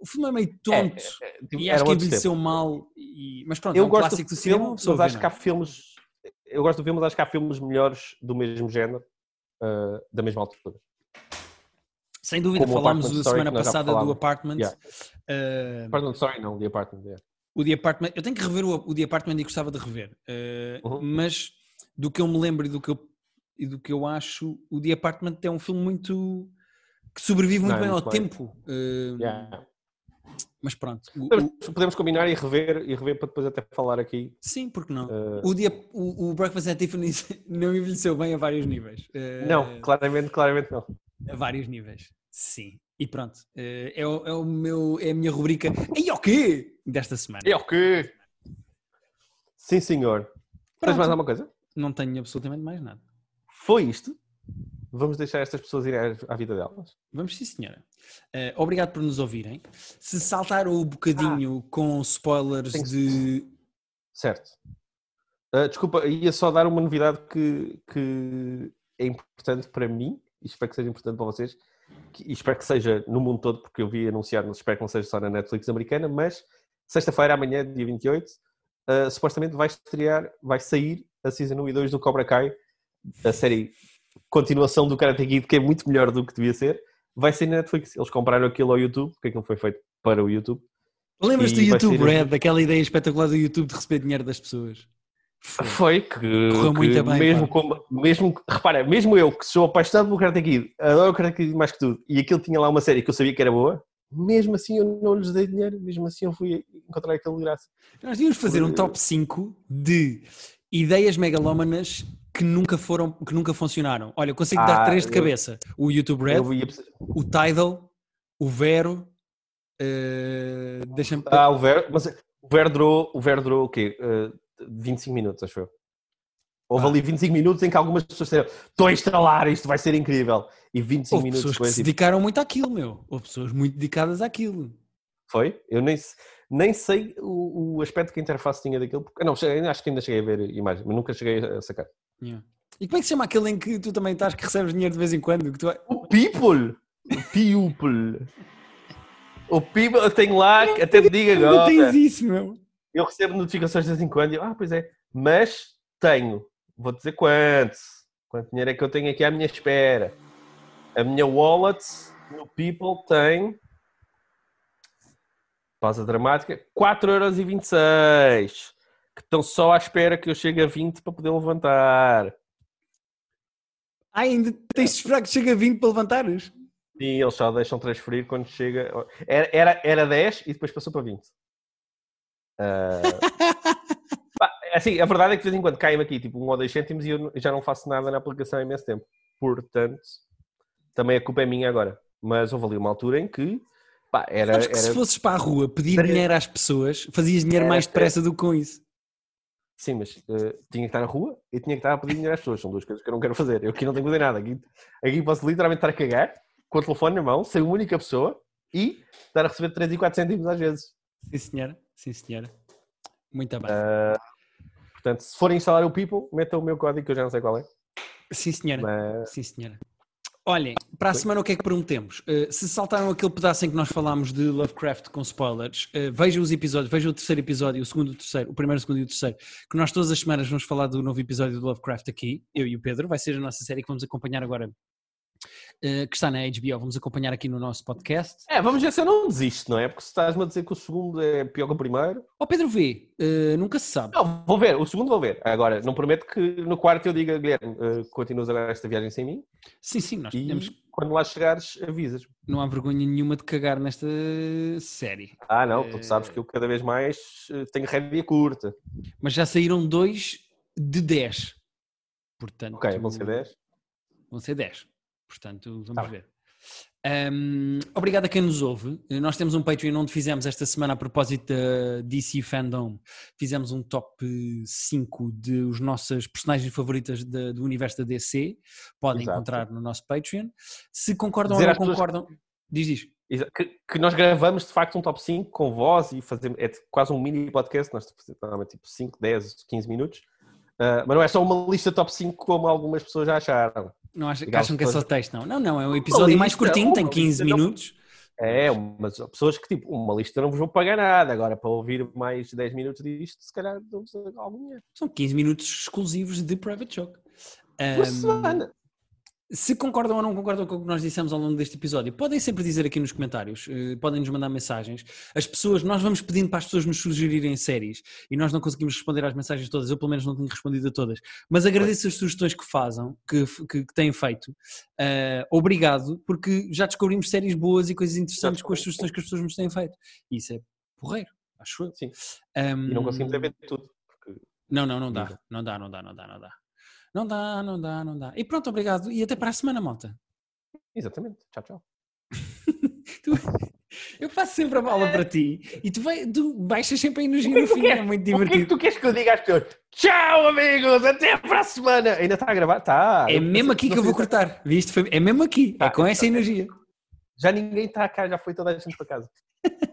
o filme é meio tonto. É, é, tipo, E acho que envelheceu mal, e... mas pronto, Eu é um gosto clássico do do cinema. filme, mas acho que há é? filmes. Eu gosto do filme, mas acho que há filmes melhores do mesmo género ah, da mesma altura. Sem dúvida, como falámos Apartment da semana passada do. Apartment. Yeah. eh, Pardon, sorry, não, The Apartment. yeah. o The Apartment, eu tenho que rever o, o The Apartment e gostava de rever, eh, Uhum. mas do que eu me lembro e do que eu, e do que eu acho, o The Apartment é um filme muito que sobrevive muito Não, é bem ao bem. tempo. eh, Yeah. Mas pronto, o- Podemos, o- podemos combinar e rever, e rever para depois até falar aqui. sim, porque não? ah, O, dia, o, o Breakfast at Tiffany's não envelheceu bem a vários níveis. Eh, Não, claramente, claramente não. A vários níveis. Sim. E pronto. eh, É, o, é o meu, é a minha rubrica. E o quê? Desta semana. É o quê? Sim, senhor. Tens Pronto. mais alguma coisa? Não tenho absolutamente mais nada. Foi isto? Vamos deixar estas pessoas irem à- vida delas? Vamos sim, senhora. Eh, obrigado por nos ouvirem. Se saltaram o bocadinho com spoilers de. Certo. Ah, desculpa, ia só dar uma novidade que, que é importante para mim e espero que seja importante para vocês que- e espero que seja no mundo todo, porque eu vi anunciar, mas espero que não seja só na Netflix americana, mas sexta-feira, amanhã, dia 28, ah, supostamente vai estrear, vai sair a Season 1 e 2 do Cobra Kai, a série continuação do Karate Kid, que é muito melhor do que devia ser, vai sair na Netflix. Eles compraram aquilo ao YouTube, porque aquilo foi feito para o YouTube. Lembras-te do YouTube ser- Red, daquela ideia espetacular do YouTube de receber dinheiro das pessoas? Foi. Foi que, Correu que muito bem, mesmo, como, mesmo, repara, mesmo eu que sou apaixonado pelo Karate Kid, adoro o Karate Kid mais que tudo, e aquilo tinha lá uma série que eu sabia que era boa, mesmo assim eu não lhes dei dinheiro, mesmo assim eu fui encontrar aquilo de graça. Nós devíamos fazer um top 5 de ideias megalómanas que nunca foram, que nunca funcionaram. Olha, eu consigo dar Ah, três de eu- cabeça: o YouTube Red, vi- o Tidal, o Vero. eh, Deixa-me. ah, o Ver, mas o Ver durou, o Ver durou o quê? Uh, 25 minutos, acho eu. Houve Ah. ali 25 minutos em que algumas pessoas disseram estou a instalar, isto vai ser incrível. E 25 Houve minutos pessoas que se tipo, dedicaram muito àquilo, meu. Houve pessoas muito dedicadas àquilo. Foi? Eu nem, nem sei o, o aspecto que a interface tinha daquilo. Porque, não, acho que ainda cheguei a ver imagens, mas nunca cheguei a sacar. Yeah. E como é que se chama aquele em que tu também estás que recebes dinheiro de vez em quando? Que tu. O People! O People! O People, eu tenho lá, até te digo agora. tens isso, meu. Eu recebo notificações de vez em quando e eu, ah, pois é. Mas tenho, vou dizer quanto. Quanto dinheiro é que eu tenho aqui à minha espera? A minha wallet no People tem. Pausa dramática. 4,26€. Que estão só à espera que eu chegue a 20 para poder levantar. Ah, ainda tens de esperar que chegue a 20 para levantares? Sim, eles só deixam transferir quando chega. Era, era, era 10 e depois passou para 20. Ah, pá, assim, a verdade é que de vez em quando cai-me aqui tipo um ou dois cêntimos e eu já não faço nada na aplicação há imenso tempo. Portanto, também a culpa é minha agora. Mas houve ali uma altura em que pá, era. Sabes que se era- fosses para a rua pedir dinheiro às pessoas, fazias dinheiro Era- mais depressa do que com isso. Sim, mas eh, tinha que estar na rua e tinha que estar a pedir dinheiro às pessoas. São duas coisas que eu não quero fazer. Eu aqui não tenho que fazer nada. Aqui, aqui posso literalmente estar a cagar com o telefone na mão, ser uma única pessoa e estar a receber 3 e 4 cêntimos às vezes. Sim, senhora. Sim, senhora. Muito bem. Portanto, se forem instalar o People, metam o meu código que eu já não sei qual é. Sim, senhora. Mas Sim, senhora. Olhem, para a semana o que é que prometemos? Uh, se saltaram aquele pedaço em que nós falámos de Lovecraft com spoilers, uh, vejam os episódios, vejam o terceiro episódio, o segundo o terceiro, o primeiro, o segundo e o terceiro, que nós todas as semanas vamos falar do novo episódio de Lovecraft aqui, eu e o Pedro, vai ser a nossa série que vamos acompanhar agora que está na HBO, vamos acompanhar aqui no nosso podcast. É, vamos ver se eu não desisto, não é? Porque se estás-me a dizer que o segundo é pior que o primeiro. Ó oh, Pedro V, uh, nunca se sabe. Não, vou ver, o segundo vou ver. Agora, não prometo que no quarto eu diga, Guilherme, uh, continuas agora esta viagem sem mim. Sim, sim, nós podemos. Quando lá chegares, avisas. -me. Não há vergonha nenhuma de cagar nesta série. Ah, não, tu sabes que eu cada vez mais tenho rédea curta. Mas já saíram dois de 10. Portanto, ok, vão ser 10? Vão ser 10. Portanto, vamos tá ver. Um, obrigado a quem nos ouve. Nós temos um Patreon onde fizemos esta semana, a propósito da DC Fandom, fizemos um top 5 de os nossas personagens favoritas de, do universo da DC. Podem Exato. encontrar no nosso Patreon. Se concordam Dizer ou não concordam, pessoas... diz, diz. Que, que, nós gravamos de facto um top 5 com voz e fazemos, é quase um mini podcast, nós normalmente tipo 5, 10, 15 minutos. Uh, mas não é só uma lista top 5 como algumas pessoas já acharam. Não acham, acham que é só texto, não. Não, não, é um episódio lista, mais curtinho, tem 15 minutos. É, mas pessoas que tipo, uma lista não vos vão pagar nada, agora para ouvir mais 10 minutos disto, se calhar dão-vos algum dinheiro. São 15 minutos exclusivos de Private Joke. Por um, semana. Se concordam ou não concordam com o que nós dissemos ao longo deste episódio, podem sempre dizer aqui nos comentários, uh, podem nos mandar mensagens. As pessoas, nós vamos pedindo para as pessoas nos sugerirem séries e nós não conseguimos responder às mensagens todas, eu pelo menos não tenho respondido a todas, mas agradeço as sugestões que fazem, que, que, que têm feito. Uh, obrigado, porque já descobrimos séries boas e coisas interessantes com as sugestões que as pessoas nos têm feito. E isso é porreiro, acho eu. Sim. Um, e não conseguimos ver tudo. Porque... Não, não, não dá. Não dá, não dá, não dá, não dá. Não dá, não dá, não dá. E pronto, obrigado. E até para a semana, malta. Exatamente. Tchau, tchau. tu, eu faço sempre a bola para ti e tu, vai, tu baixas sempre a energia no fim. É muito divertido. O que é que tu queres que eu diga às pessoas? Tchau, amigos. Até para a semana. Ainda está a gravar? Está. É mesmo aqui que eu vou cortar. Viste? É mesmo aqui. É tá, com essa energia. Já ninguém está cá. Já foi toda a gente para casa.